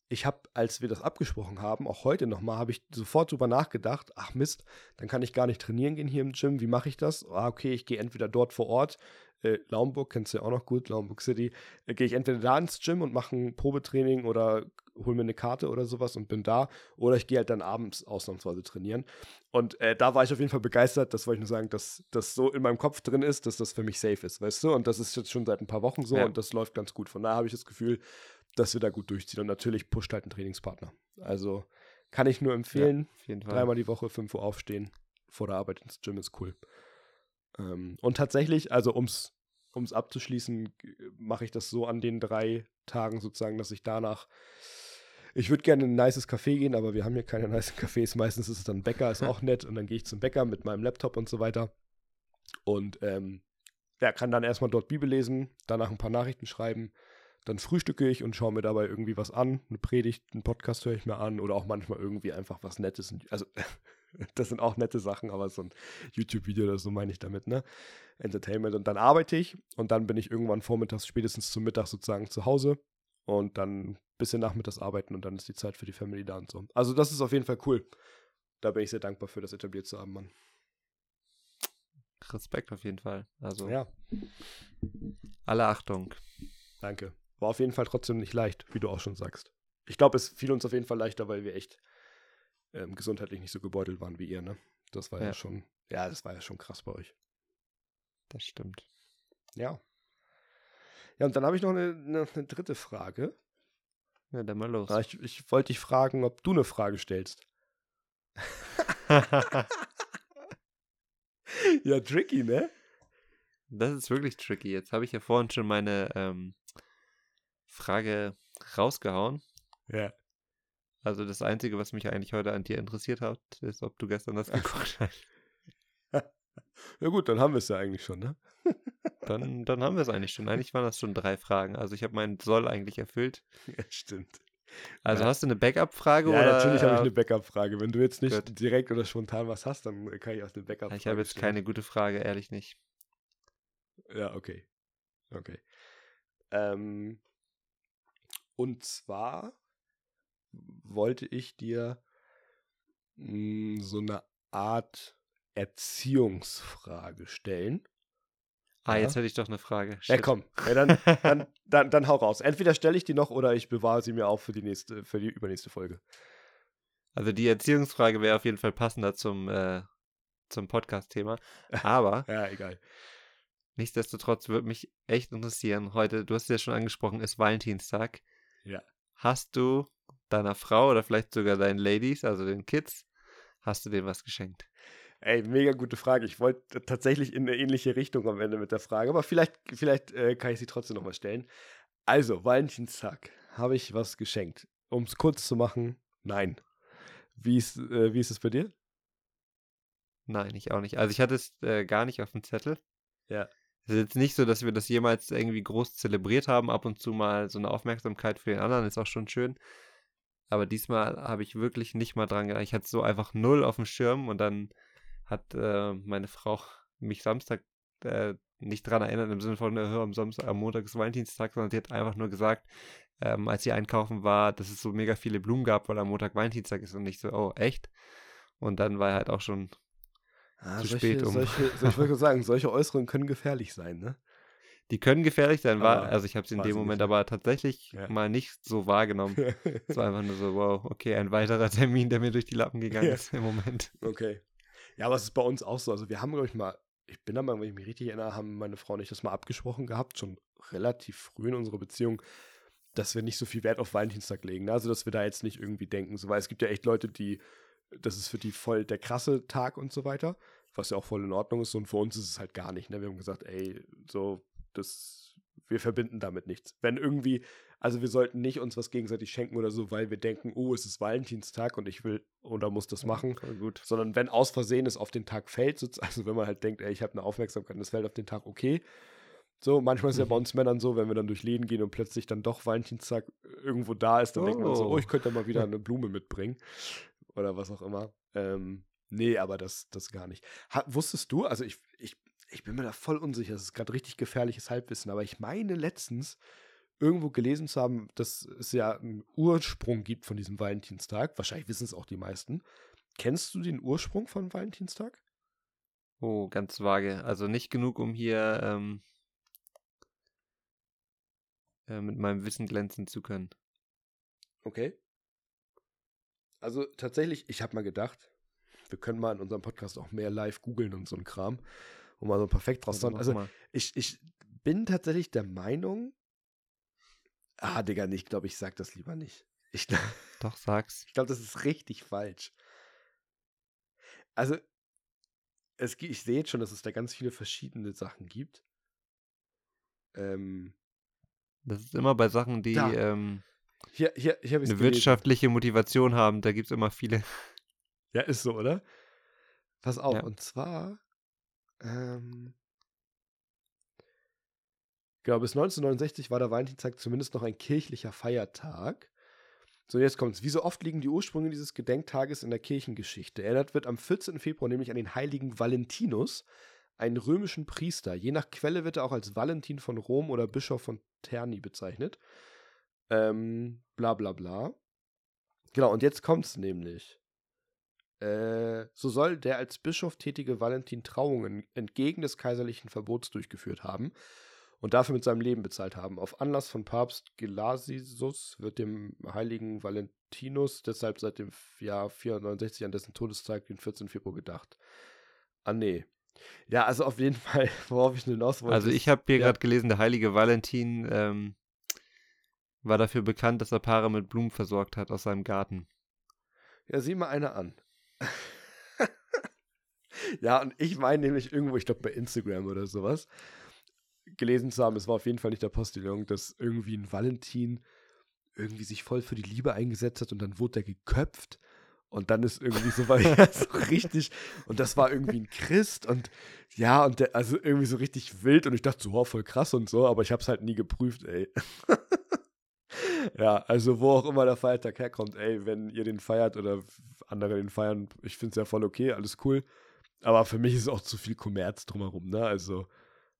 ich habe, als wir das abgesprochen haben, auch heute nochmal, habe ich sofort drüber nachgedacht, ach Mist, dann kann ich gar nicht trainieren gehen hier im Gym, wie mache ich das? Ah, okay, ich gehe entweder dort vor Ort, äh, Laumburg, kennst du ja auch noch gut, Laumburg City, äh, gehe ich entweder da ins Gym und mache ein Probetraining oder hole mir eine Karte oder sowas und bin da. Oder ich gehe halt dann abends ausnahmsweise trainieren. Und äh, da war ich auf jeden Fall begeistert. Das wollte ich nur sagen, dass das so in meinem Kopf drin ist, dass das für mich safe ist, weißt du? Und das ist jetzt schon seit ein paar Wochen so ja. und das läuft ganz gut. Von daher habe ich das Gefühl, dass wir da gut durchziehen. Und natürlich pusht halt ein Trainingspartner. Also kann ich nur empfehlen. Ja, dreimal die Woche, 5 Uhr aufstehen, vor der Arbeit ins Gym ist cool. Ähm, und tatsächlich, also ums um es abzuschließen, mache ich das so an den drei Tagen sozusagen, dass ich danach ich würde gerne in ein nices Café gehen, aber wir haben hier keine <laughs> nice Cafés. Meistens ist es dann ein Bäcker, ist auch <laughs> nett. Und dann gehe ich zum Bäcker mit meinem Laptop und so weiter. Und ähm, ja, kann dann erstmal dort Bibel lesen, danach ein paar Nachrichten schreiben. Dann frühstücke ich und schaue mir dabei irgendwie was an. Eine Predigt, einen Podcast höre ich mir an oder auch manchmal irgendwie einfach was Nettes. Also, <laughs> <laughs> das sind auch nette Sachen, aber so ein YouTube-Video oder so meine ich damit, ne? Entertainment. Und dann arbeite ich und dann bin ich irgendwann vormittags, spätestens zum Mittag sozusagen zu Hause und dann ein bisschen nachmittags arbeiten und dann ist die Zeit für die Family da und so. Also das ist auf jeden Fall cool. Da bin ich sehr dankbar für, das etabliert zu haben, Mann. Respekt auf jeden Fall. Also Ja, alle Achtung. danke. War auf jeden Fall trotzdem nicht leicht, wie du auch schon sagst. Ich glaube, es fiel uns auf jeden Fall leichter, weil wir echt ähm, gesundheitlich nicht so gebeutelt waren wie ihr, ne? Das war ja. Ja. schon, ja, das war ja schon krass bei euch. Das stimmt. Ja. Ja, und dann habe ich noch eine, eine, eine dritte Frage. Ja, dann mal los. Ah, Ich, ich wollte dich fragen, ob du eine Frage stellst. <laughs> Ja, tricky, ne? das ist wirklich tricky. Jetzt habe ich ja vorhin schon meine ähm, Frage rausgehauen. Ja. Also das Einzige, was mich eigentlich heute an dir interessiert hat, ist, ob du gestern das <laughs> geguckt hast. Ja gut, dann haben wir es ja eigentlich schon, ne? <laughs> Dann, dann haben wir es eigentlich schon. Eigentlich waren das schon drei Fragen. Also ich habe meinen Soll eigentlich erfüllt. Ja, stimmt. Also Ja. hast du eine Backup-Frage? Ja, oder, natürlich habe ich eine Backup-Frage. Wenn du jetzt nicht Gut. direkt oder spontan was hast, dann kann ich aus eine Backup-Frage Ich habe jetzt stellen. keine gute Frage, ehrlich nicht. Ja, okay. Okay. Ähm, und zwar wollte ich dir mh, so eine Art Erziehungsfrage stellen. Ah, Ja. jetzt hätte ich doch eine Frage. Ja, Shit. komm. Ja, dann, dann, <laughs> dann, dann hau raus. Entweder stelle ich die noch oder ich bewahre sie mir auf für die nächste, für die übernächste Folge. Also die Erziehungsfrage wäre auf jeden Fall passender zum, äh, zum Podcast-Thema. Aber <laughs> Ja, egal. nichtsdestotrotz würde mich echt interessieren. Heute, du hast es ja schon angesprochen, ist Valentinstag. Ja. Hast du deiner Frau oder vielleicht sogar deinen Ladies, also den Kids, hast du denen was geschenkt? Ey, mega gute Frage. Ich wollte tatsächlich in eine ähnliche Richtung am Ende mit der Frage, aber vielleicht, vielleicht äh, kann ich sie trotzdem nochmal stellen. Also, Valentinstag habe ich was geschenkt. Um es kurz zu machen, nein. Wie ist, äh, wie ist es bei dir? Nein, ich auch nicht. Also ich hatte es äh, gar nicht auf dem Zettel. Ja. Es ist jetzt nicht so, dass wir das jemals irgendwie groß zelebriert haben. Ab und zu mal so eine Aufmerksamkeit für den anderen ist auch schon schön. Aber diesmal habe ich wirklich nicht mal dran gedacht. Ich hatte so einfach null auf dem Schirm und dann hat äh, meine Frau mich Samstag äh, nicht dran erinnert, im Sinne von, äh, am Samstag, am Montag ist Valentinstag, sondern sie hat einfach nur gesagt, ähm, als sie einkaufen war, dass es so mega viele Blumen gab, weil am Montag Valentinstag ist und nicht so, oh, echt? Und dann war halt auch schon Ah, Zu solche, spät um. Solche, so, ich wollte <laughs> gerade sagen, solche Äußerungen können gefährlich sein, ne? Die können gefährlich sein, war, Aber also ich habe sie in dem Moment aber tatsächlich Ja. mal nicht so wahrgenommen. Es war einfach nur so, wow, okay, ein weiterer Termin, der mir durch die Lappen <laughs> gegangen Ja. ist im Moment. okay. Ja, aber es ist bei uns auch so. Also, wir haben, glaube ich, mal, ich bin da mal, wenn ich mich richtig erinnere, haben meine Frau und ich das mal abgesprochen gehabt, schon relativ früh in unserer Beziehung, dass wir nicht so viel Wert auf Valentinstag legen. Ne? Also, dass wir da jetzt nicht irgendwie denken, so, weil es gibt ja echt Leute, die, das ist für die voll der krasse Tag und so weiter, was ja auch voll in Ordnung ist. Und für uns ist es halt gar nicht. Ne? Wir haben gesagt, ey, so, das, wir verbinden damit nichts. Wenn irgendwie, also wir sollten nicht uns was gegenseitig schenken oder so, weil wir denken, oh, es ist Valentinstag und ich will oder muss das machen Voll gut. sondern wenn aus Versehen es auf den Tag fällt, so- also wenn man halt denkt, ey, ich habe eine Aufmerksamkeit und es fällt auf den Tag, okay. So, manchmal ist ja bei Mhm. uns Männern so, wenn wir dann durch Läden gehen und plötzlich dann doch Valentinstag irgendwo da ist, dann denkt man so, Oh. oh, ich könnte mal wieder eine Blume mitbringen oder was auch immer. Ähm, nee, aber das, das gar nicht. Ha, wusstest du, also ich, ich, ich bin mir da voll unsicher, das ist gerade richtig gefährliches Halbwissen, aber ich meine letztens irgendwo gelesen zu haben, dass es ja einen Ursprung gibt von diesem Valentinstag. Wahrscheinlich wissen es auch die meisten. Kennst du den Ursprung von Valentinstag? Oh, ganz vage. Also nicht genug, um hier ähm, äh, mit meinem Wissen glänzen zu können. Okay. Also tatsächlich, ich habe mal gedacht, wir können mal in unserem Podcast auch mehr live googeln und so ein Kram, um mal so perfekt draus zu Also ich, ich bin tatsächlich der Meinung, ah, Digga, ich glaube, ich sag das lieber nicht. Ich, <laughs> Doch, sag's. ich glaube, das ist richtig falsch. Also, es, ich sehe jetzt schon, dass es da ganz viele verschiedene Sachen gibt. Ähm, Das ist immer bei Sachen, die ähm, hier, hier, hier eine wirtschaftliche Motivation haben. Da gibt es immer viele. Ja, ist so, oder? Pass auf, Ja. und zwar, ähm, genau, bis 1969 war der Valentinstag zumindest noch ein kirchlicher Feiertag. So, jetzt kommt's. Wie so oft liegen die Ursprünge dieses Gedenktages in der Kirchengeschichte. Erinnert wird am 14. Februar nämlich an den heiligen Valentinus, einen römischen Priester. Je nach Quelle wird er auch als Valentin von Rom oder Bischof von Terni bezeichnet. Ähm, bla bla bla. Genau, und jetzt kommt's nämlich. Äh, so soll der als Bischof tätige Valentin Trauungen entgegen des kaiserlichen Verbots durchgeführt haben und dafür mit seinem Leben bezahlt haben. Auf Anlass von Papst Gelasius wird dem heiligen Valentinus deshalb seit dem Jahr 469 an dessen Todestag, den 14. Februar, gedacht. Ah, nee. Ja, also auf jeden Fall, <laughs> worauf ich hinaus wollte. Also ich habe hier ja. gerade gelesen, der heilige Valentin ähm, war dafür bekannt, dass er Paare mit Blumen versorgt hat aus seinem Garten. Ja, sieh mal eine an. Ja, und ich meine nämlich irgendwo, ich glaube bei Instagram oder sowas, gelesen zu haben, es war auf jeden Fall nicht der Postillon, dass irgendwie ein Valentin irgendwie sich voll für die Liebe eingesetzt hat und dann wurde er geköpft und dann ist irgendwie so, war <laughs> ja, <laughs> so richtig, und das war irgendwie ein Christ und ja, und der, also irgendwie so richtig wild und ich dachte so, oh, voll krass und so, aber ich hab's halt nie geprüft, ey. <laughs> ja, also wo auch immer der Feiertag herkommt, ey, wenn ihr den feiert oder andere den feiern, ich find's ja voll okay, alles cool. Aber für mich ist auch zu viel Kommerz drumherum, ne? Also,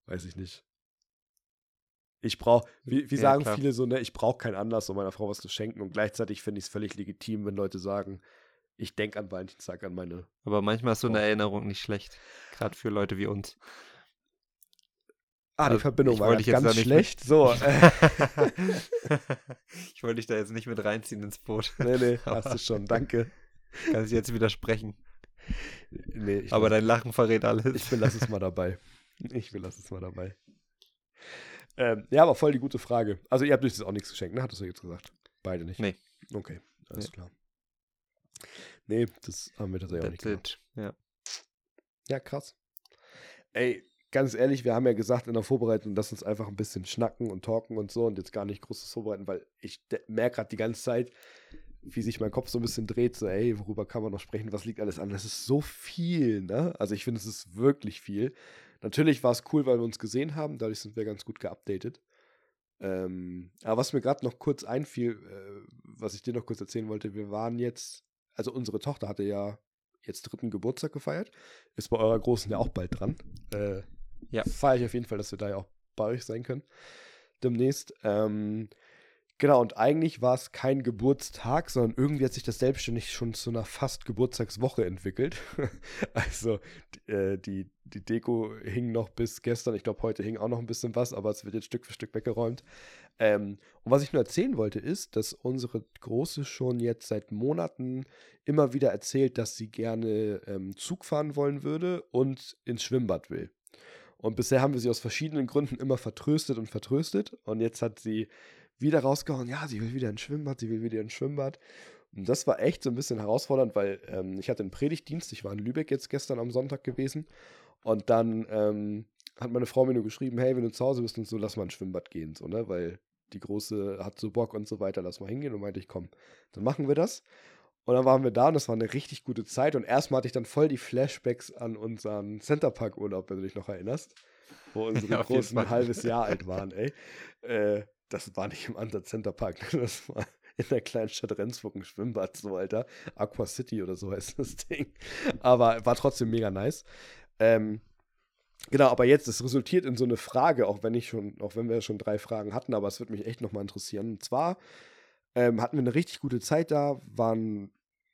weiß ich nicht. Ich brauche, wie, wie ja, sagen klar. viele so, ne, ich brauche keinen Anlass, um meiner Frau was zu schenken. Und gleichzeitig finde ich es völlig legitim, wenn Leute sagen, ich denke an Valentinstag an meine. Aber manchmal ist so eine Erinnerung nicht schlecht. Gerade für Leute wie uns. Ah, also, die Verbindung war ganz schlecht. So. <laughs> ich wollte dich da jetzt nicht mit reinziehen ins Boot. Nee, nee, <laughs> hast du schon. Danke. Kann ich jetzt widersprechen. Nee, Aber dein Lachen verrät alles. Ich belasse es mal dabei. Ich belasse es mal dabei. Ähm, ja, aber voll die gute Frage. Also, ihr habt euch das auch nichts geschenkt, ne? Hattest du jetzt gesagt? Beide nicht? Nee. Okay, alles nee. klar. Nee, das haben wir tatsächlich auch nicht gemacht. Ja. ja, krass. Ey, ganz ehrlich, wir haben ja gesagt in der Vorbereitung, dass uns einfach ein bisschen schnacken und talken und so und jetzt gar nicht großes vorbereiten, weil ich merke gerade die ganze Zeit, wie sich mein Kopf so ein bisschen dreht, so, ey, worüber kann man noch sprechen, was liegt alles an? Das ist so viel, ne? Also ich finde, es ist wirklich viel. Natürlich war es cool, weil wir uns gesehen haben, dadurch sind wir ganz gut geupdatet. Ähm, aber was mir gerade noch kurz einfiel, äh, was ich dir noch kurz erzählen wollte, wir waren jetzt, also unsere Tochter hatte ja jetzt dritten Geburtstag gefeiert, ist bei eurer Großen ja auch bald dran. Äh, ja. Feiere ich auf jeden Fall, dass wir da ja auch bei euch sein können. Demnächst. Ähm, Genau, und eigentlich war es kein Geburtstag, sondern irgendwie hat sich das selbstständig schon zu einer fast Geburtstagswoche entwickelt. <laughs> also äh, die, die Deko hing noch bis gestern, ich glaube, heute hing auch noch ein bisschen was, aber es wird jetzt Stück für Stück weggeräumt. Ähm, und was ich nur erzählen wollte, ist, dass unsere Große schon jetzt seit Monaten immer wieder erzählt, dass sie gerne ähm, Zug fahren wollen würde und ins Schwimmbad will. Und bisher haben wir sie aus verschiedenen Gründen immer vertröstet und vertröstet. Und jetzt hat sie wieder rausgehauen, ja, sie will wieder ein Schwimmbad, sie will wieder ein Schwimmbad. Und das war echt so ein bisschen herausfordernd, weil ähm, ich hatte einen Predigtdienst, ich war in Lübeck jetzt gestern am Sonntag gewesen. Und dann ähm, hat meine Frau mir nur geschrieben, hey, wenn du zu Hause bist und so, lass mal ein Schwimmbad gehen, so, ne? Weil die Große hat so Bock und so weiter, lass mal hingehen. Und meinte ich, komm, dann machen wir das. Und dann waren wir da und das war eine richtig gute Zeit. Und erstmal hatte ich dann voll die Flashbacks an unseren Centerpark-Urlaub, wenn du dich noch erinnerst. Wo <laughs> unsere ja, Großen ein halbes Jahr alt waren, ey. Äh, das war nicht im Under Center Park, <laughs> das war in der kleinen Stadt Rendsburg ein Schwimmbad, so Alter. Aqua City oder so <laughs> heißt das Ding. Aber war trotzdem mega nice. Ähm, genau, aber jetzt, es resultiert in so eine Frage, auch wenn ich schon, auch wenn wir schon drei Fragen hatten, aber es würde mich echt nochmal interessieren. Und zwar ähm, hatten wir eine richtig gute Zeit da, waren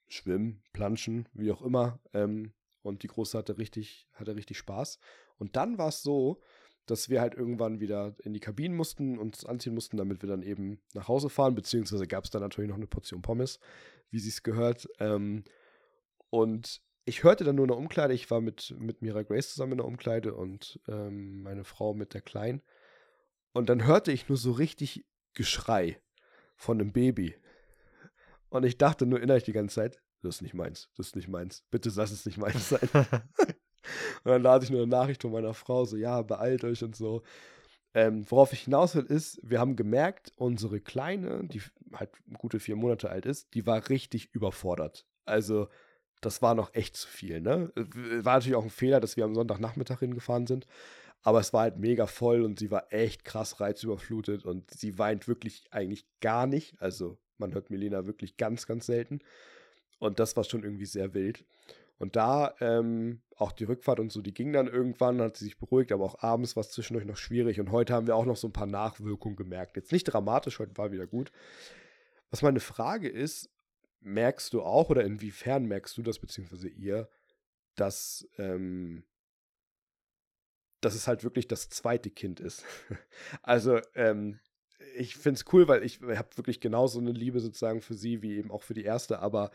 Schwimmen, Planschen, wie auch immer. Ähm, und die Große hatte richtig, hatte richtig Spaß. Und dann war es so, dass wir halt irgendwann wieder in die Kabinen mussten, und uns anziehen mussten, damit wir dann eben nach Hause fahren, beziehungsweise gab es dann natürlich noch eine Portion Pommes, wie sie es gehört. Ähm, und ich hörte dann nur eine Umkleide, ich war mit, mit Mira Grace zusammen in der Umkleide und ähm, meine Frau mit der Kleinen. Und dann hörte ich nur so richtig Geschrei von einem Baby. Und ich dachte nur innerlich die ganze Zeit, das ist nicht meins, das ist nicht meins. Bitte lass es nicht meins sein. <laughs> <laughs> Und dann lade ich nur eine Nachricht von meiner Frau, so, ja, beeilt euch und so. Ähm, worauf ich hinaus will, ist, wir haben gemerkt, unsere Kleine, die halt gute vier Monate alt ist, die war richtig überfordert. Also, das war noch echt zu viel, ne? War natürlich auch ein Fehler, dass wir am Sonntagnachmittag hingefahren sind. Aber es war halt mega voll und sie war echt krass reizüberflutet und sie weint wirklich eigentlich gar nicht. Also, man hört Melina wirklich ganz, ganz selten. Und das war schon irgendwie sehr wild. Und da ähm, auch die Rückfahrt und so, die ging dann irgendwann, hat sie sich beruhigt, aber auch abends war es zwischendurch noch schwierig. Und heute haben wir auch noch so ein paar Nachwirkungen gemerkt. Jetzt nicht dramatisch, heute war wieder gut. Was meine Frage ist, merkst du auch oder inwiefern merkst du das, beziehungsweise ihr, dass, ähm, dass es halt wirklich das zweite Kind ist? <laughs> also, ähm, ich finde es cool, weil ich habe wirklich genauso eine Liebe sozusagen für sie wie eben auch für die erste, aber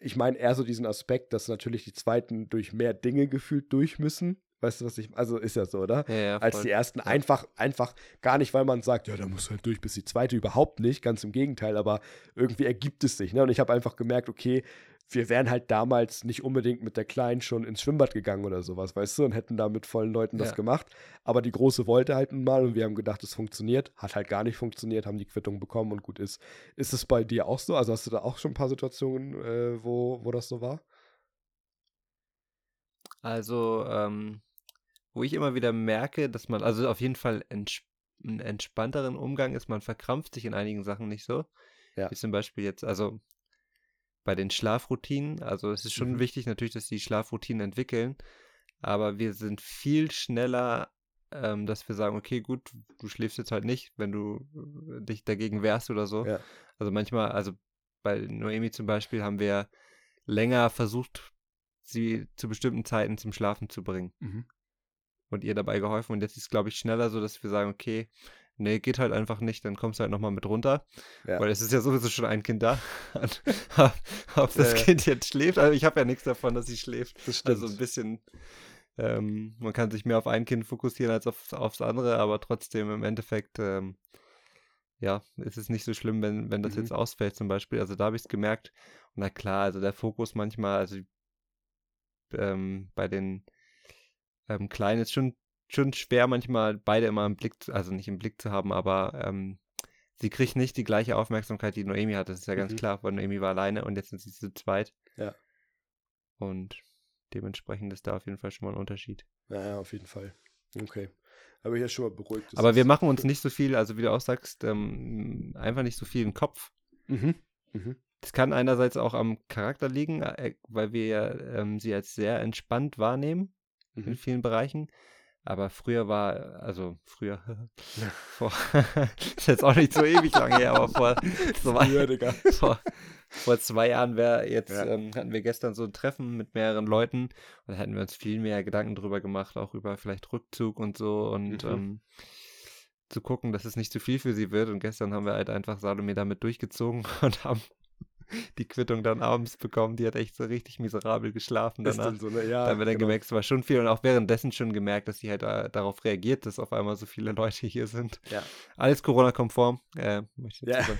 ich meine eher so diesen Aspekt, dass natürlich die zweiten durch mehr Dinge gefühlt durch müssen. Weißt du, was ich, also ist ja so, oder? Ja, ja, Als die ersten Ja. einfach, einfach gar nicht, weil man sagt, ja, da muss halt durch bis die zweite überhaupt nicht, ganz im Gegenteil, aber irgendwie ergibt es sich, ne? Und ich habe einfach gemerkt, okay, wir wären halt damals nicht unbedingt mit der Kleinen schon ins Schwimmbad gegangen oder sowas, weißt du, und hätten da mit vollen Leuten das Ja. gemacht. Aber die Große wollte halt nun mal und wir haben gedacht, es funktioniert. Hat halt gar nicht funktioniert, haben die Quittung bekommen und gut ist. Ist es bei dir auch so? Also hast du da auch schon ein paar Situationen, äh, wo, wo das so war? Also, ähm, wo ich immer wieder merke, dass man, also auf jeden Fall ents einen entspannteren Umgang ist, man verkrampft sich in einigen Sachen nicht so. Ja. Wie zum Beispiel jetzt, also bei den Schlafroutinen, also es ist schon Mhm. wichtig natürlich, dass die Schlafroutinen entwickeln, aber wir sind viel schneller, ähm, dass wir sagen, okay, gut, du schläfst jetzt halt nicht, wenn du äh, dich dagegen wehrst oder so. Ja. Also manchmal, also bei Noemi zum Beispiel haben wir länger versucht, sie zu bestimmten Zeiten zum Schlafen zu bringen Mhm. und ihr dabei geholfen. Und jetzt ist es, glaube ich, schneller so, dass wir sagen, okay, nee, geht halt einfach nicht, dann kommst du halt nochmal mit runter. Ja. Weil es ist ja sowieso schon ein Kind da. <laughs> Ob das Ja. Kind jetzt schläft, also ich habe ja nichts davon, dass sie schläft. Das Also ein bisschen, ähm, man kann sich mehr auf ein Kind fokussieren als auf, aufs andere, aber trotzdem im Endeffekt, ähm, ja, ist es nicht so schlimm, wenn, wenn das Mhm. jetzt ausfällt zum Beispiel. Also da habe ich es gemerkt. Und na klar, also der Fokus manchmal, also ähm, bei den ähm, Kleinen ist schon, schon schwer manchmal beide immer im Blick, zu, also nicht im Blick zu haben, aber ähm, sie kriegt nicht die gleiche Aufmerksamkeit, die Noemi hat. Das ist ja ganz Mhm. klar, weil Noemi war alleine und jetzt sind sie zu zweit. Ja. Und dementsprechend ist da auf jeden Fall schon mal ein Unterschied. Ja, ja, auf jeden Fall. Okay. Aber hier schon mal beruhigt. Aber wir machen uns nicht so viel, also wie du auch sagst, ähm, einfach nicht so viel im Kopf. Mhm. Mhm. Das kann einerseits auch am Charakter liegen, äh, weil wir ja, ähm, sie als sehr entspannt wahrnehmen in Mhm. vielen Bereichen. Aber früher war, also früher, <laughs> vor, <laughs> ist jetzt auch nicht so ewig lang her, aber vor <laughs> zwei, Früher, vor, vor zwei Jahren wäre jetzt, Ja. ähm, hatten wir gestern so ein Treffen mit mehreren Leuten und da hätten wir uns viel mehr Gedanken drüber gemacht, auch über vielleicht Rückzug und so und Mhm. ähm, zu gucken, dass es nicht zu viel für sie wird. Und gestern haben wir halt einfach Salome damit durchgezogen und haben die Quittung dann abends bekommen. Die hat echt so richtig miserabel geschlafen Ist danach. dann so, ne? Ja, Da haben wir dann genau. gemerkt, es war schon viel und auch währenddessen schon gemerkt, dass sie halt äh, darauf reagiert, dass auf einmal so viele Leute hier sind. Ja. Alles Corona-konform, äh, möchte ich Ja. sagen.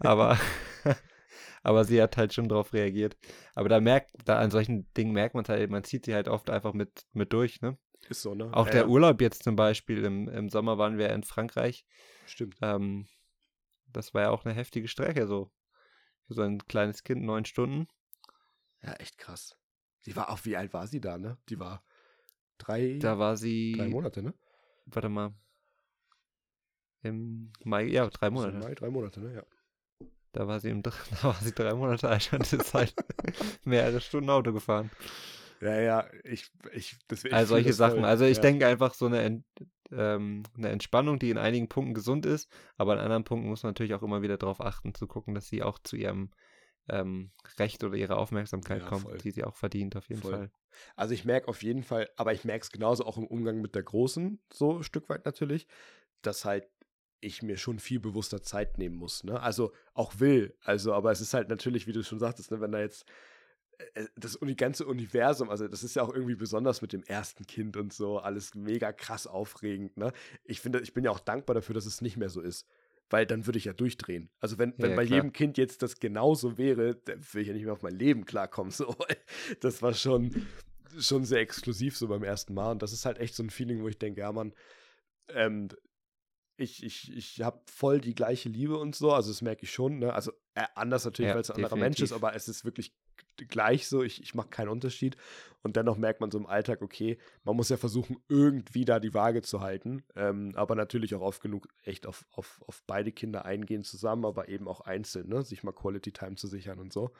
Aber, <laughs> aber sie hat halt schon darauf reagiert. Aber da merkt, da an solchen Dingen merkt man halt, man zieht sie halt oft einfach mit, mit durch, ne? Ist so, ne? Auch ja, der. Urlaub jetzt zum Beispiel, im, im Sommer waren wir in Frankreich. Stimmt. Ähm, das war ja auch eine heftige Strecke, so. Für so ein kleines Kind, neun Stunden. Ja, echt krass. Die war auch, wie alt war sie da, ne? Die war drei, Da war sie, drei Monate, ne? warte mal, im Mai, ja, drei Monate. Mai, drei Monate, ne? Ja. Da war sie im, <laughs> da war sie drei Monate alt und ist halt <laughs> mehrere Stunden Auto gefahren. Ja, ja, ich, ich, deswegen. Also solche Sachen. voll. Also ich ja. denke einfach so eine, ähm, eine Entspannung, die in einigen Punkten gesund ist, aber in anderen Punkten muss man natürlich auch immer wieder darauf achten, zu gucken, dass sie auch zu ihrem ähm, Recht oder ihrer Aufmerksamkeit Ja, kommt, voll. die sie auch verdient, auf jeden Voll. Fall. Also ich merke auf jeden Fall, aber ich merke es genauso auch im Umgang mit der Großen, so ein Stück weit natürlich, dass halt ich mir schon viel bewusster Zeit nehmen muss, ne? Also auch will. Also, aber es ist halt natürlich, wie du schon sagtest, ne, wenn da jetzt das Uni ganze Universum, also das ist ja auch irgendwie besonders mit dem ersten Kind und so, alles mega krass aufregend, ne? Ich finde, ich bin ja auch dankbar dafür, dass es nicht mehr so ist. Weil dann würde ich ja durchdrehen. Also wenn, wenn ja, bei klar. jedem Kind jetzt das genauso wäre, dann würde ich ja nicht mehr auf mein Leben klarkommen. <laughs> So. Das war schon, schon sehr exklusiv so beim ersten Mal. Und das ist halt echt so ein Feeling, wo ich denke, ja, Mann, ähm, ich, ich, ich habe voll die gleiche Liebe und so. Also das merke ich schon. Ne? Also äh, anders natürlich, Ja, weil es ein anderer Mensch ist, definitiv. aber es ist wirklich gleich so. Ich, ich mache keinen Unterschied. Und dennoch merkt man so im Alltag, okay, man muss ja versuchen, irgendwie da die Waage zu halten. Ähm, aber natürlich auch oft genug echt auf, auf, auf beide Kinder eingehen zusammen, aber eben auch einzeln, ne? sich mal Quality Time zu sichern und so.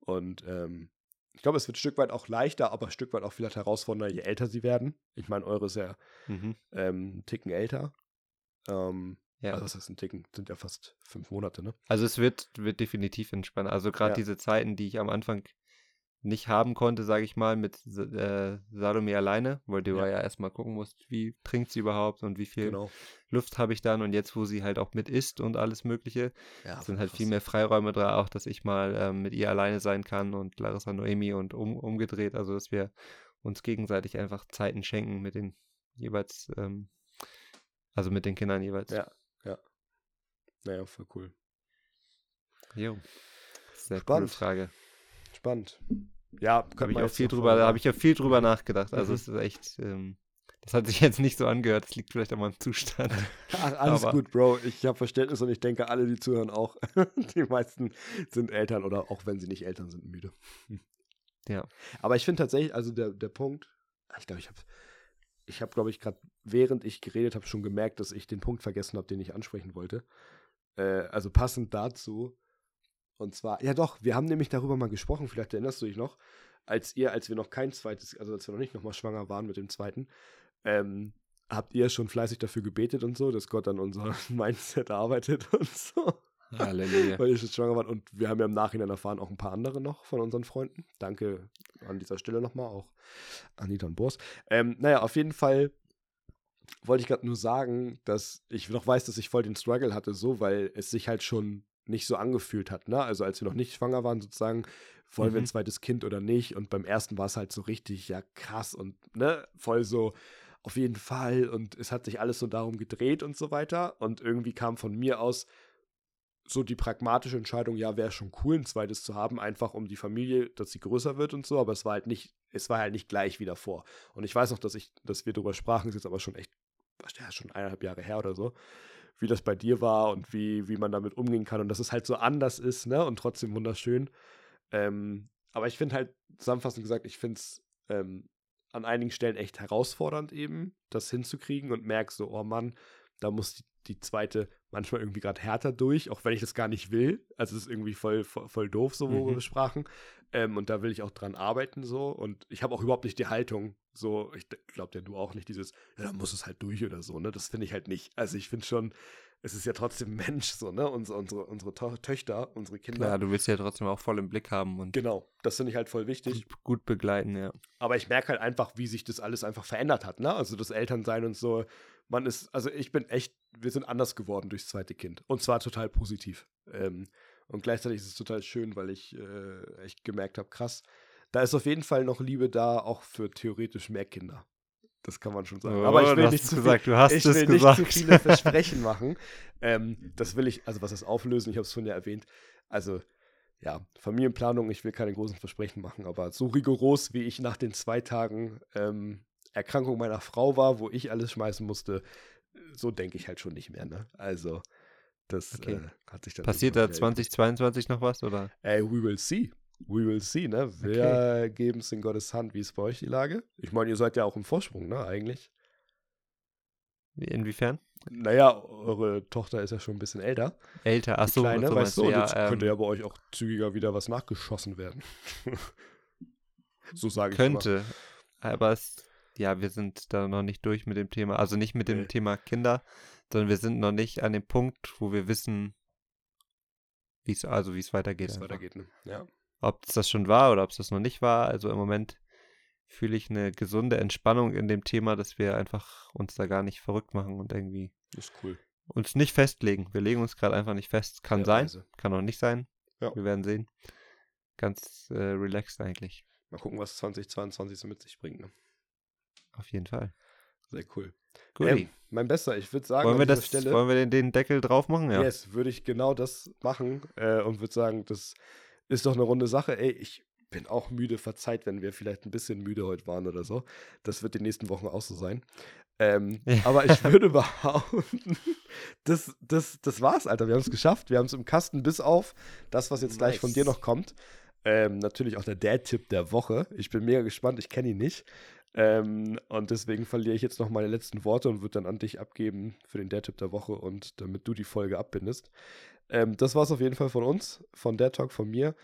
Und ähm, ich glaube, es wird ein Stück weit auch leichter, aber ein Stück weit auch vielleicht herausfordernder, je älter sie werden. Ich meine, eure ist ja Mhm. ähm, einen Ticken älter. Ähm, Ja. Also, das heißt, ein Ticken sind ja fast fünf Monate, ne? Also es wird, wird definitiv entspannter. Also gerade Ja. diese Zeiten, die ich am Anfang nicht haben konnte, sage ich mal, mit äh, Salome alleine, weil du Ja. ja erstmal gucken musst, wie trinkt sie überhaupt und wie viel Genau. Luft habe ich dann und jetzt, wo sie halt auch mit isst und alles Mögliche, Ja, sind halt krass. viel mehr Freiräume drin, auch dass ich mal ähm, mit ihr alleine sein kann und Larissa Noemi und um, umgedreht, also dass wir uns gegenseitig einfach Zeiten schenken mit den jeweils, ähm, also mit den Kindern jeweils. Ja. Naja, voll cool. Jo. Sehr coole Spannend. Frage. Spannend. Ja, Habe könnte ich man auch viel drüber, da habe ich ja viel drüber nachgedacht. Also Mhm. es ist echt, ähm, das hat sich jetzt nicht so angehört, das liegt vielleicht an meinem Zustand. <laughs> Ach, alles aber- gut, Bro. Ich habe Verständnis und ich denke, alle, die zuhören, auch. <laughs> die meisten sind Eltern oder auch wenn sie nicht Eltern sind, müde. <laughs> Ja. Aber ich finde tatsächlich, also der, der Punkt, ich glaube, ich habe, ich habe, glaube ich, gerade während ich geredet habe, schon gemerkt, dass ich den Punkt vergessen habe, den ich ansprechen wollte. Äh, also passend dazu. Und zwar, ja doch, wir haben nämlich darüber mal gesprochen, vielleicht erinnerst du dich noch, als ihr, als wir noch kein zweites, also als wir noch nicht nochmal schwanger waren mit dem zweiten, ähm, habt ihr schon fleißig dafür gebetet und so, dass Gott an unserem <laughs> Mindset arbeitet und so, Halleluja. weil ihr schon schwanger wart. Und wir haben ja im Nachhinein erfahren, auch ein paar andere noch von unseren Freunden. Danke an dieser Stelle nochmal, auch Anita und Boris. Ähm, naja, auf jeden Fall wollte ich gerade nur sagen, dass ich noch weiß, dass ich voll den Struggle hatte, so, weil es sich halt schon nicht so angefühlt hat, ne? Also als wir noch nicht schwanger waren, sozusagen, wollen wir ein Mhm. zweites Kind oder nicht? Und beim ersten war es halt so richtig, ja, krass und ne, voll so, auf jeden Fall. Und es hat sich alles so darum gedreht und so weiter. Und irgendwie kam von mir aus so die pragmatische Entscheidung, ja, wäre schon cool, ein zweites zu haben, einfach um die Familie, dass sie größer wird und so, aber es war halt nicht, es war halt nicht gleich wie davor. Und ich weiß noch, dass ich, dass wir darüber sprachen, ist jetzt aber schon echt, was, ja, schon eineinhalb Jahre her oder so, wie das bei dir war und wie, wie man damit umgehen kann und dass es halt so anders ist, ne, und trotzdem wunderschön. Ähm, aber ich finde halt, zusammenfassend gesagt, ich finde es ähm, an einigen Stellen echt herausfordernd eben, das hinzukriegen und merke so, oh Mann, da muss die, die zweite manchmal irgendwie gerade härter durch, auch wenn ich das gar nicht will. Also es ist irgendwie voll, voll, voll doof, so wo Mhm. wir sprachen. Ähm, und da will ich auch dran arbeiten so. Und ich habe auch überhaupt nicht die Haltung, so, ich glaube ja du auch nicht, dieses, ja, da muss es halt durch oder so, ne? Das finde ich halt nicht. Also ich finde schon, es ist ja trotzdem Mensch, so, ne? Unsere, unsere, unsere To Töchter, unsere Kinder. Klar, du willst ja trotzdem auch voll im Blick haben und Genau, das finde ich halt voll wichtig. gut, gut begleiten, ja. Aber ich merke halt einfach, wie sich das alles einfach verändert hat, ne? Also das Elternsein und so. Man ist, also ich bin echt, wir sind anders geworden durchs zweite Kind. Und zwar total positiv. Ähm, und gleichzeitig ist es total schön, weil ich äh, echt gemerkt habe, krass, da ist auf jeden Fall noch Liebe da, auch für theoretisch mehr Kinder. Das kann man schon sagen. Oh, Aber ich will nicht zu gesagt, es will nicht zu viele <laughs> Versprechen machen. Ähm, das will ich, also was das auflösen, ich habe es vorhin ja erwähnt. Also, ja, Familienplanung, ich will keine großen Versprechen machen, aber so rigoros, wie ich nach den zwei Tagen ähm, Erkrankung meiner Frau war, wo ich alles schmeißen musste, so denke ich halt schon nicht mehr, ne? Also, das Okay. äh, hat sich dann. Passiert da irgendwann wieder 2022 noch was, oder? Ey, we will see. We will see, ne? Wir geben es in Gottes Hand. Wie ist bei euch die Lage? Ich meine, ihr seid ja auch im Vorsprung, ne? Eigentlich. Wie- Inwiefern? Naja, eure Tochter ist ja schon ein bisschen älter. Älter, ach so, Kleine, so weißt du, und ja, jetzt könnte ähm, ja bei euch auch zügiger wieder was nachgeschossen werden. <laughs> so sage ich Könnte, aber es, ja, wir sind da noch nicht durch mit dem Thema, also nicht mit dem Nee. Thema Kinder, sondern wir sind noch nicht an dem Punkt, wo wir wissen, wie es also wie es wie weitergeht. es einfach. weitergeht. Ne? Ja. Ob es das schon war oder ob es das noch nicht war. Also im Moment fühle ich eine gesunde Entspannung in dem Thema, dass wir einfach uns da gar nicht verrückt machen und irgendwie cool. uns nicht festlegen. Wir legen uns gerade einfach nicht fest. Kann sein, Fairerweise. kann auch nicht sein. Ja. Wir werden sehen. Ganz äh, relaxed eigentlich. Mal gucken, was 2022 so mit sich bringt. Ne? Auf jeden Fall. Sehr cool. Gut. Ähm, mein Bester, ich würde sagen, wollen wir an dieser das, Stelle, wollen wir den, den Deckel drauf machen? Ja. yes, würde ich genau das machen äh, und würde sagen, das ist doch eine runde Sache. Ey, ich bin auch müde, verzeiht, wenn wir vielleicht ein bisschen müde heute waren oder so. Das wird die nächsten Wochen auch so sein. Ähm, Ja. Aber ich <laughs> würde behaupten, <laughs> das, das, das war's, Alter. Wir haben es geschafft. Wir haben es im Kasten, bis auf das, was jetzt gleich von dir Nice. noch kommt. Ähm, natürlich auch der Dad-Tipp der Woche. Ich bin mega gespannt, ich kenne ihn nicht. Ähm, und deswegen verliere ich jetzt noch meine letzten Worte und würde dann an dich abgeben für den Dad-Tipp der Woche und damit du die Folge abbindest. Ähm, das war es auf jeden Fall von uns, von Dad Talk, von mir.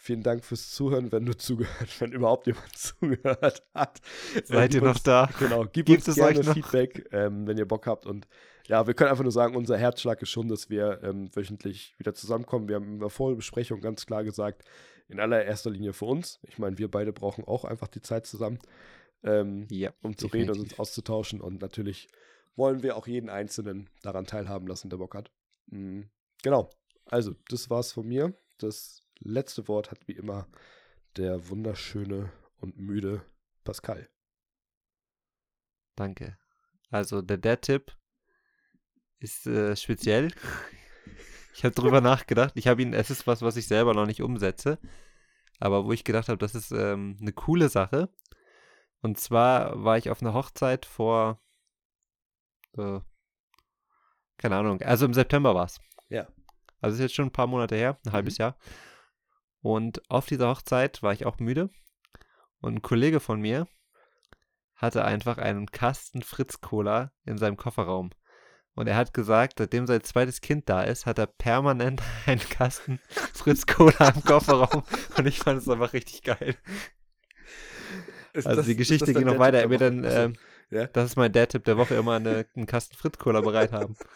Vielen Dank fürs Zuhören, wenn du <laughs> zugehört, wenn überhaupt jemand <laughs> zugehört hat. Seid ihr noch uns- da? Genau, gib Gibt uns gerne? Feedback, ähm, wenn ihr Bock habt. Und ja, wir können einfach nur sagen, unser Herzschlag ist schon, dass wir ähm, wöchentlich wieder zusammenkommen. Wir haben in der Vorbesprechung ganz klar gesagt, in allererster Linie für uns. Ich meine, wir beide brauchen auch einfach die Zeit zusammen, ähm, Ja. um zu reden und definitiv. uns auszutauschen. Und natürlich wollen wir auch jeden Einzelnen daran teilhaben lassen, der Bock hat. Mhm. Genau. Also, das war's von mir. Das letzte Wort hat wie immer der wunderschöne und müde Pascal. Danke. Also der Dad-Tipp ist äh, speziell. Ich habe drüber nachgedacht. Ich habe ihn, es ist was, was ich selber noch nicht umsetze, aber wo ich gedacht habe, das ist ähm, eine coole Sache. Und zwar war ich auf einer Hochzeit vor, äh, keine Ahnung, also im September war es. Ja. Also ist jetzt schon ein paar Monate her, ein halbes Jahr. Und auf dieser Hochzeit war ich auch müde. Und ein Kollege von mir hatte einfach einen Kasten Fritz Cola in seinem Kofferraum. Und er hat gesagt, seitdem sein zweites Kind da ist, hat er permanent <laughs> einen Kasten Fritz Cola im Kofferraum. <laughs> Und ich fand es einfach richtig geil. Ist Also das- die Geschichte ging dann noch weiter. Er der dann, ähm, ja? das ist mein Dad-Tipp der Woche, immer eine, einen Kasten Fritz Cola bereit haben. <laughs>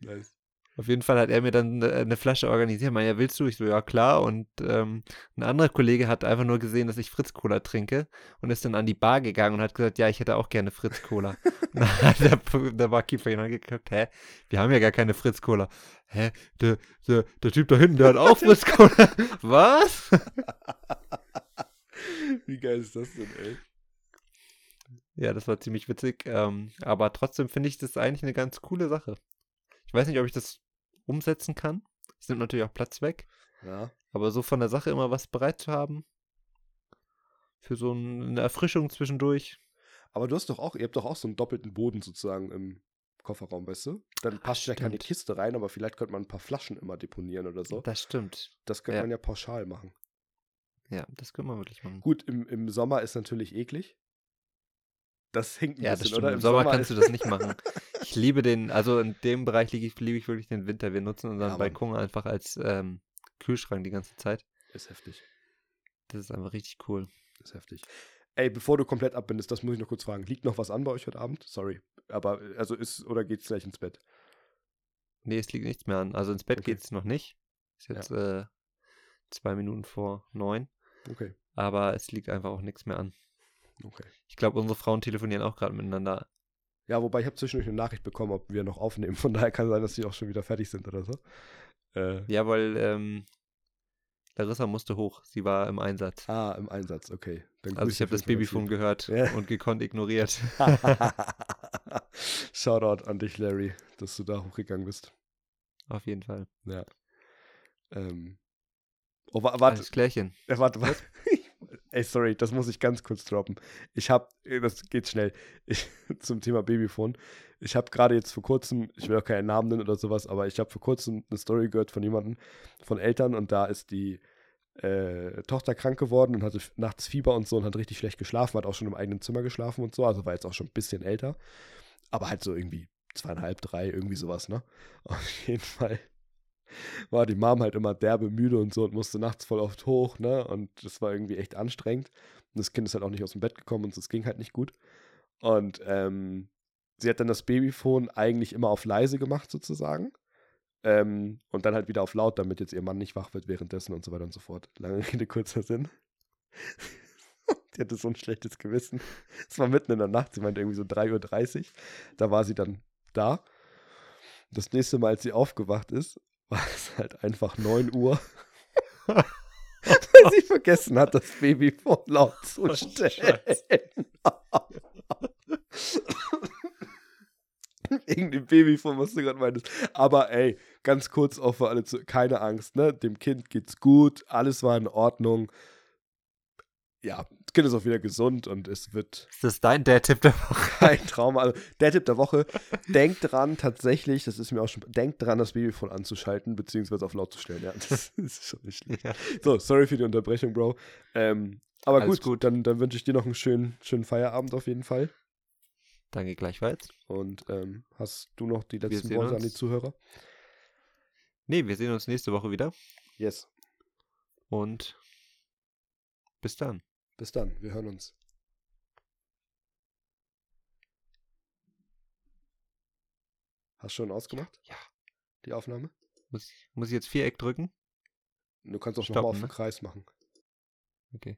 Nice. Auf jeden Fall hat er mir dann äh, eine Flasche organisiert. Meinte, ja, willst du? Ich so, ja klar. Und ähm, ein anderer Kollege hat einfach nur gesehen, dass ich Fritz Cola trinke und ist dann an die Bar gegangen und hat gesagt, ja, ich hätte auch gerne Fritz Cola. <laughs> und dann hat der, der Barkeeper ihn angeguckt, hä, wir haben ja gar keine Fritz Cola. Hä, der, der, der Typ da hinten, der hat auch <laughs> Fritz Cola. Was? <laughs> Wie geil ist das denn, ey? Ja, das war ziemlich witzig. Ähm, aber trotzdem finde ich das eigentlich eine ganz coole Sache. Ich weiß nicht, ob ich das umsetzen kann. Es nimmt natürlich auch Platz weg. Ja. Aber so von der Sache immer was bereit zu haben. Für so ein- eine Erfrischung zwischendurch. Aber du hast doch auch, ihr habt doch auch so einen doppelten Boden sozusagen im Kofferraum, weißt du? Dann passt ja keine. Kiste rein, aber vielleicht könnte man ein paar Flaschen immer deponieren oder so. Das stimmt. Das könnte ja. man ja pauschal machen. Ja, das können wir wirklich machen. Gut, im, im Sommer ist natürlich eklig. Das hinkt ein Ja, das bisschen, oder? Im Sommer kannst ist- du das nicht machen. <laughs> Ich liebe den, also in dem Bereich liebe ich, liebe ich wirklich den Winter. Wir nutzen unseren Ja. Balkon einfach als ähm, Kühlschrank die ganze Zeit. ist heftig. Das ist einfach richtig cool. Ist heftig. Ey, bevor du komplett abbindest, das muss ich noch kurz fragen. Liegt noch was an bei euch heute Abend? Sorry. Aber, also ist, oder geht's gleich ins Bett? Nee, es liegt nichts mehr an. Also ins Bett Okay. geht's noch nicht. Ist jetzt äh, zwei Minuten vor neun. Okay, Aber es liegt einfach auch nichts mehr an. Okay. Ich glaube, unsere Frauen telefonieren auch gerade miteinander. Ja, wobei ich habe zwischendurch eine Nachricht bekommen, ob wir noch aufnehmen. Von daher kann sein, dass die auch schon wieder fertig sind oder so. Äh, Ja, weil ähm, Larissa musste hoch. Sie war im Einsatz. ah, im Einsatz, okay. Dann Also ich habe das Fall gehört Ja. und gekonnt ignoriert. <laughs> Shoutout an dich, Larry, dass du da hochgegangen bist. Auf jeden Fall. Ja. Ähm. Oh, wa warte, Alles Klärchen. Äh, warte, warte. Ey, sorry, das muss ich ganz kurz droppen. Ich habe, das geht schnell, ich, <laughs> zum Thema Babyphone. Ich habe gerade jetzt vor kurzem, ich will auch keinen Namen nennen oder sowas, aber ich habe vor kurzem eine Story gehört von jemandem, von Eltern und da ist die äh, Tochter krank geworden und hatte nachts Fieber und so und hat richtig schlecht geschlafen, hat auch schon im eigenen Zimmer geschlafen und so, also war jetzt auch schon ein bisschen älter, aber halt so irgendwie zweieinhalb, drei, irgendwie sowas, ne? <laughs> Auf jeden Fall war die Mom halt immer derbe müde und so und musste nachts voll oft hoch, ne? Und das war irgendwie echt anstrengend. Und das Kind ist halt auch nicht aus dem Bett gekommen und es ging halt nicht gut. Und ähm, sie hat dann das Babyphone eigentlich immer auf leise gemacht, sozusagen. Ähm, und dann halt wieder auf laut, damit jetzt ihr Mann nicht wach wird währenddessen und so weiter und so fort. Lange <laughs> Rede, kurzer Sinn. <laughs> die hatte so ein schlechtes Gewissen. Es war mitten in der Nacht, sie meinte irgendwie so 3.30 Uhr. Da war sie dann da. Das nächste Mal, als sie aufgewacht ist, war es halt einfach 9 Uhr. <laughs> Weil sie vergessen hat, das Babyphone laut zu Oh, stellen. Wegen dem Babyphone, was du gerade meintest. Aber ey, ganz kurz auch für alle zu, keine Angst, ne? Dem Kind geht's gut, alles war in Ordnung. Ja, das Kind ist auch wieder gesund und es wird Ist das dein Dad-Tipp der Woche? <laughs> kein Trauma. Also, der Tipp der Woche, denkt dran, tatsächlich, das ist mir auch schon, denkt dran, das Babyphone anzuschalten, beziehungsweise auf laut zu stellen. Ja, <laughs> das ist schon schlecht. Ja. So, sorry für die Unterbrechung, Bro. Ähm, aber Alles gut, gut. dann, dann wünsche ich dir noch einen schönen, schönen Feierabend auf jeden Fall. Danke gleichfalls. Und ähm, hast du noch die letzten Worte an uns. die Zuhörer? Nee, wir sehen uns nächste Woche wieder. Yes. Und bis dann. Bis dann, wir hören uns. Hast du schon ausgemacht? Ja. Die Aufnahme? Muss, muss ich jetzt Viereck drücken? Du kannst auch nochmal auf den ne? Kreis machen. Okay.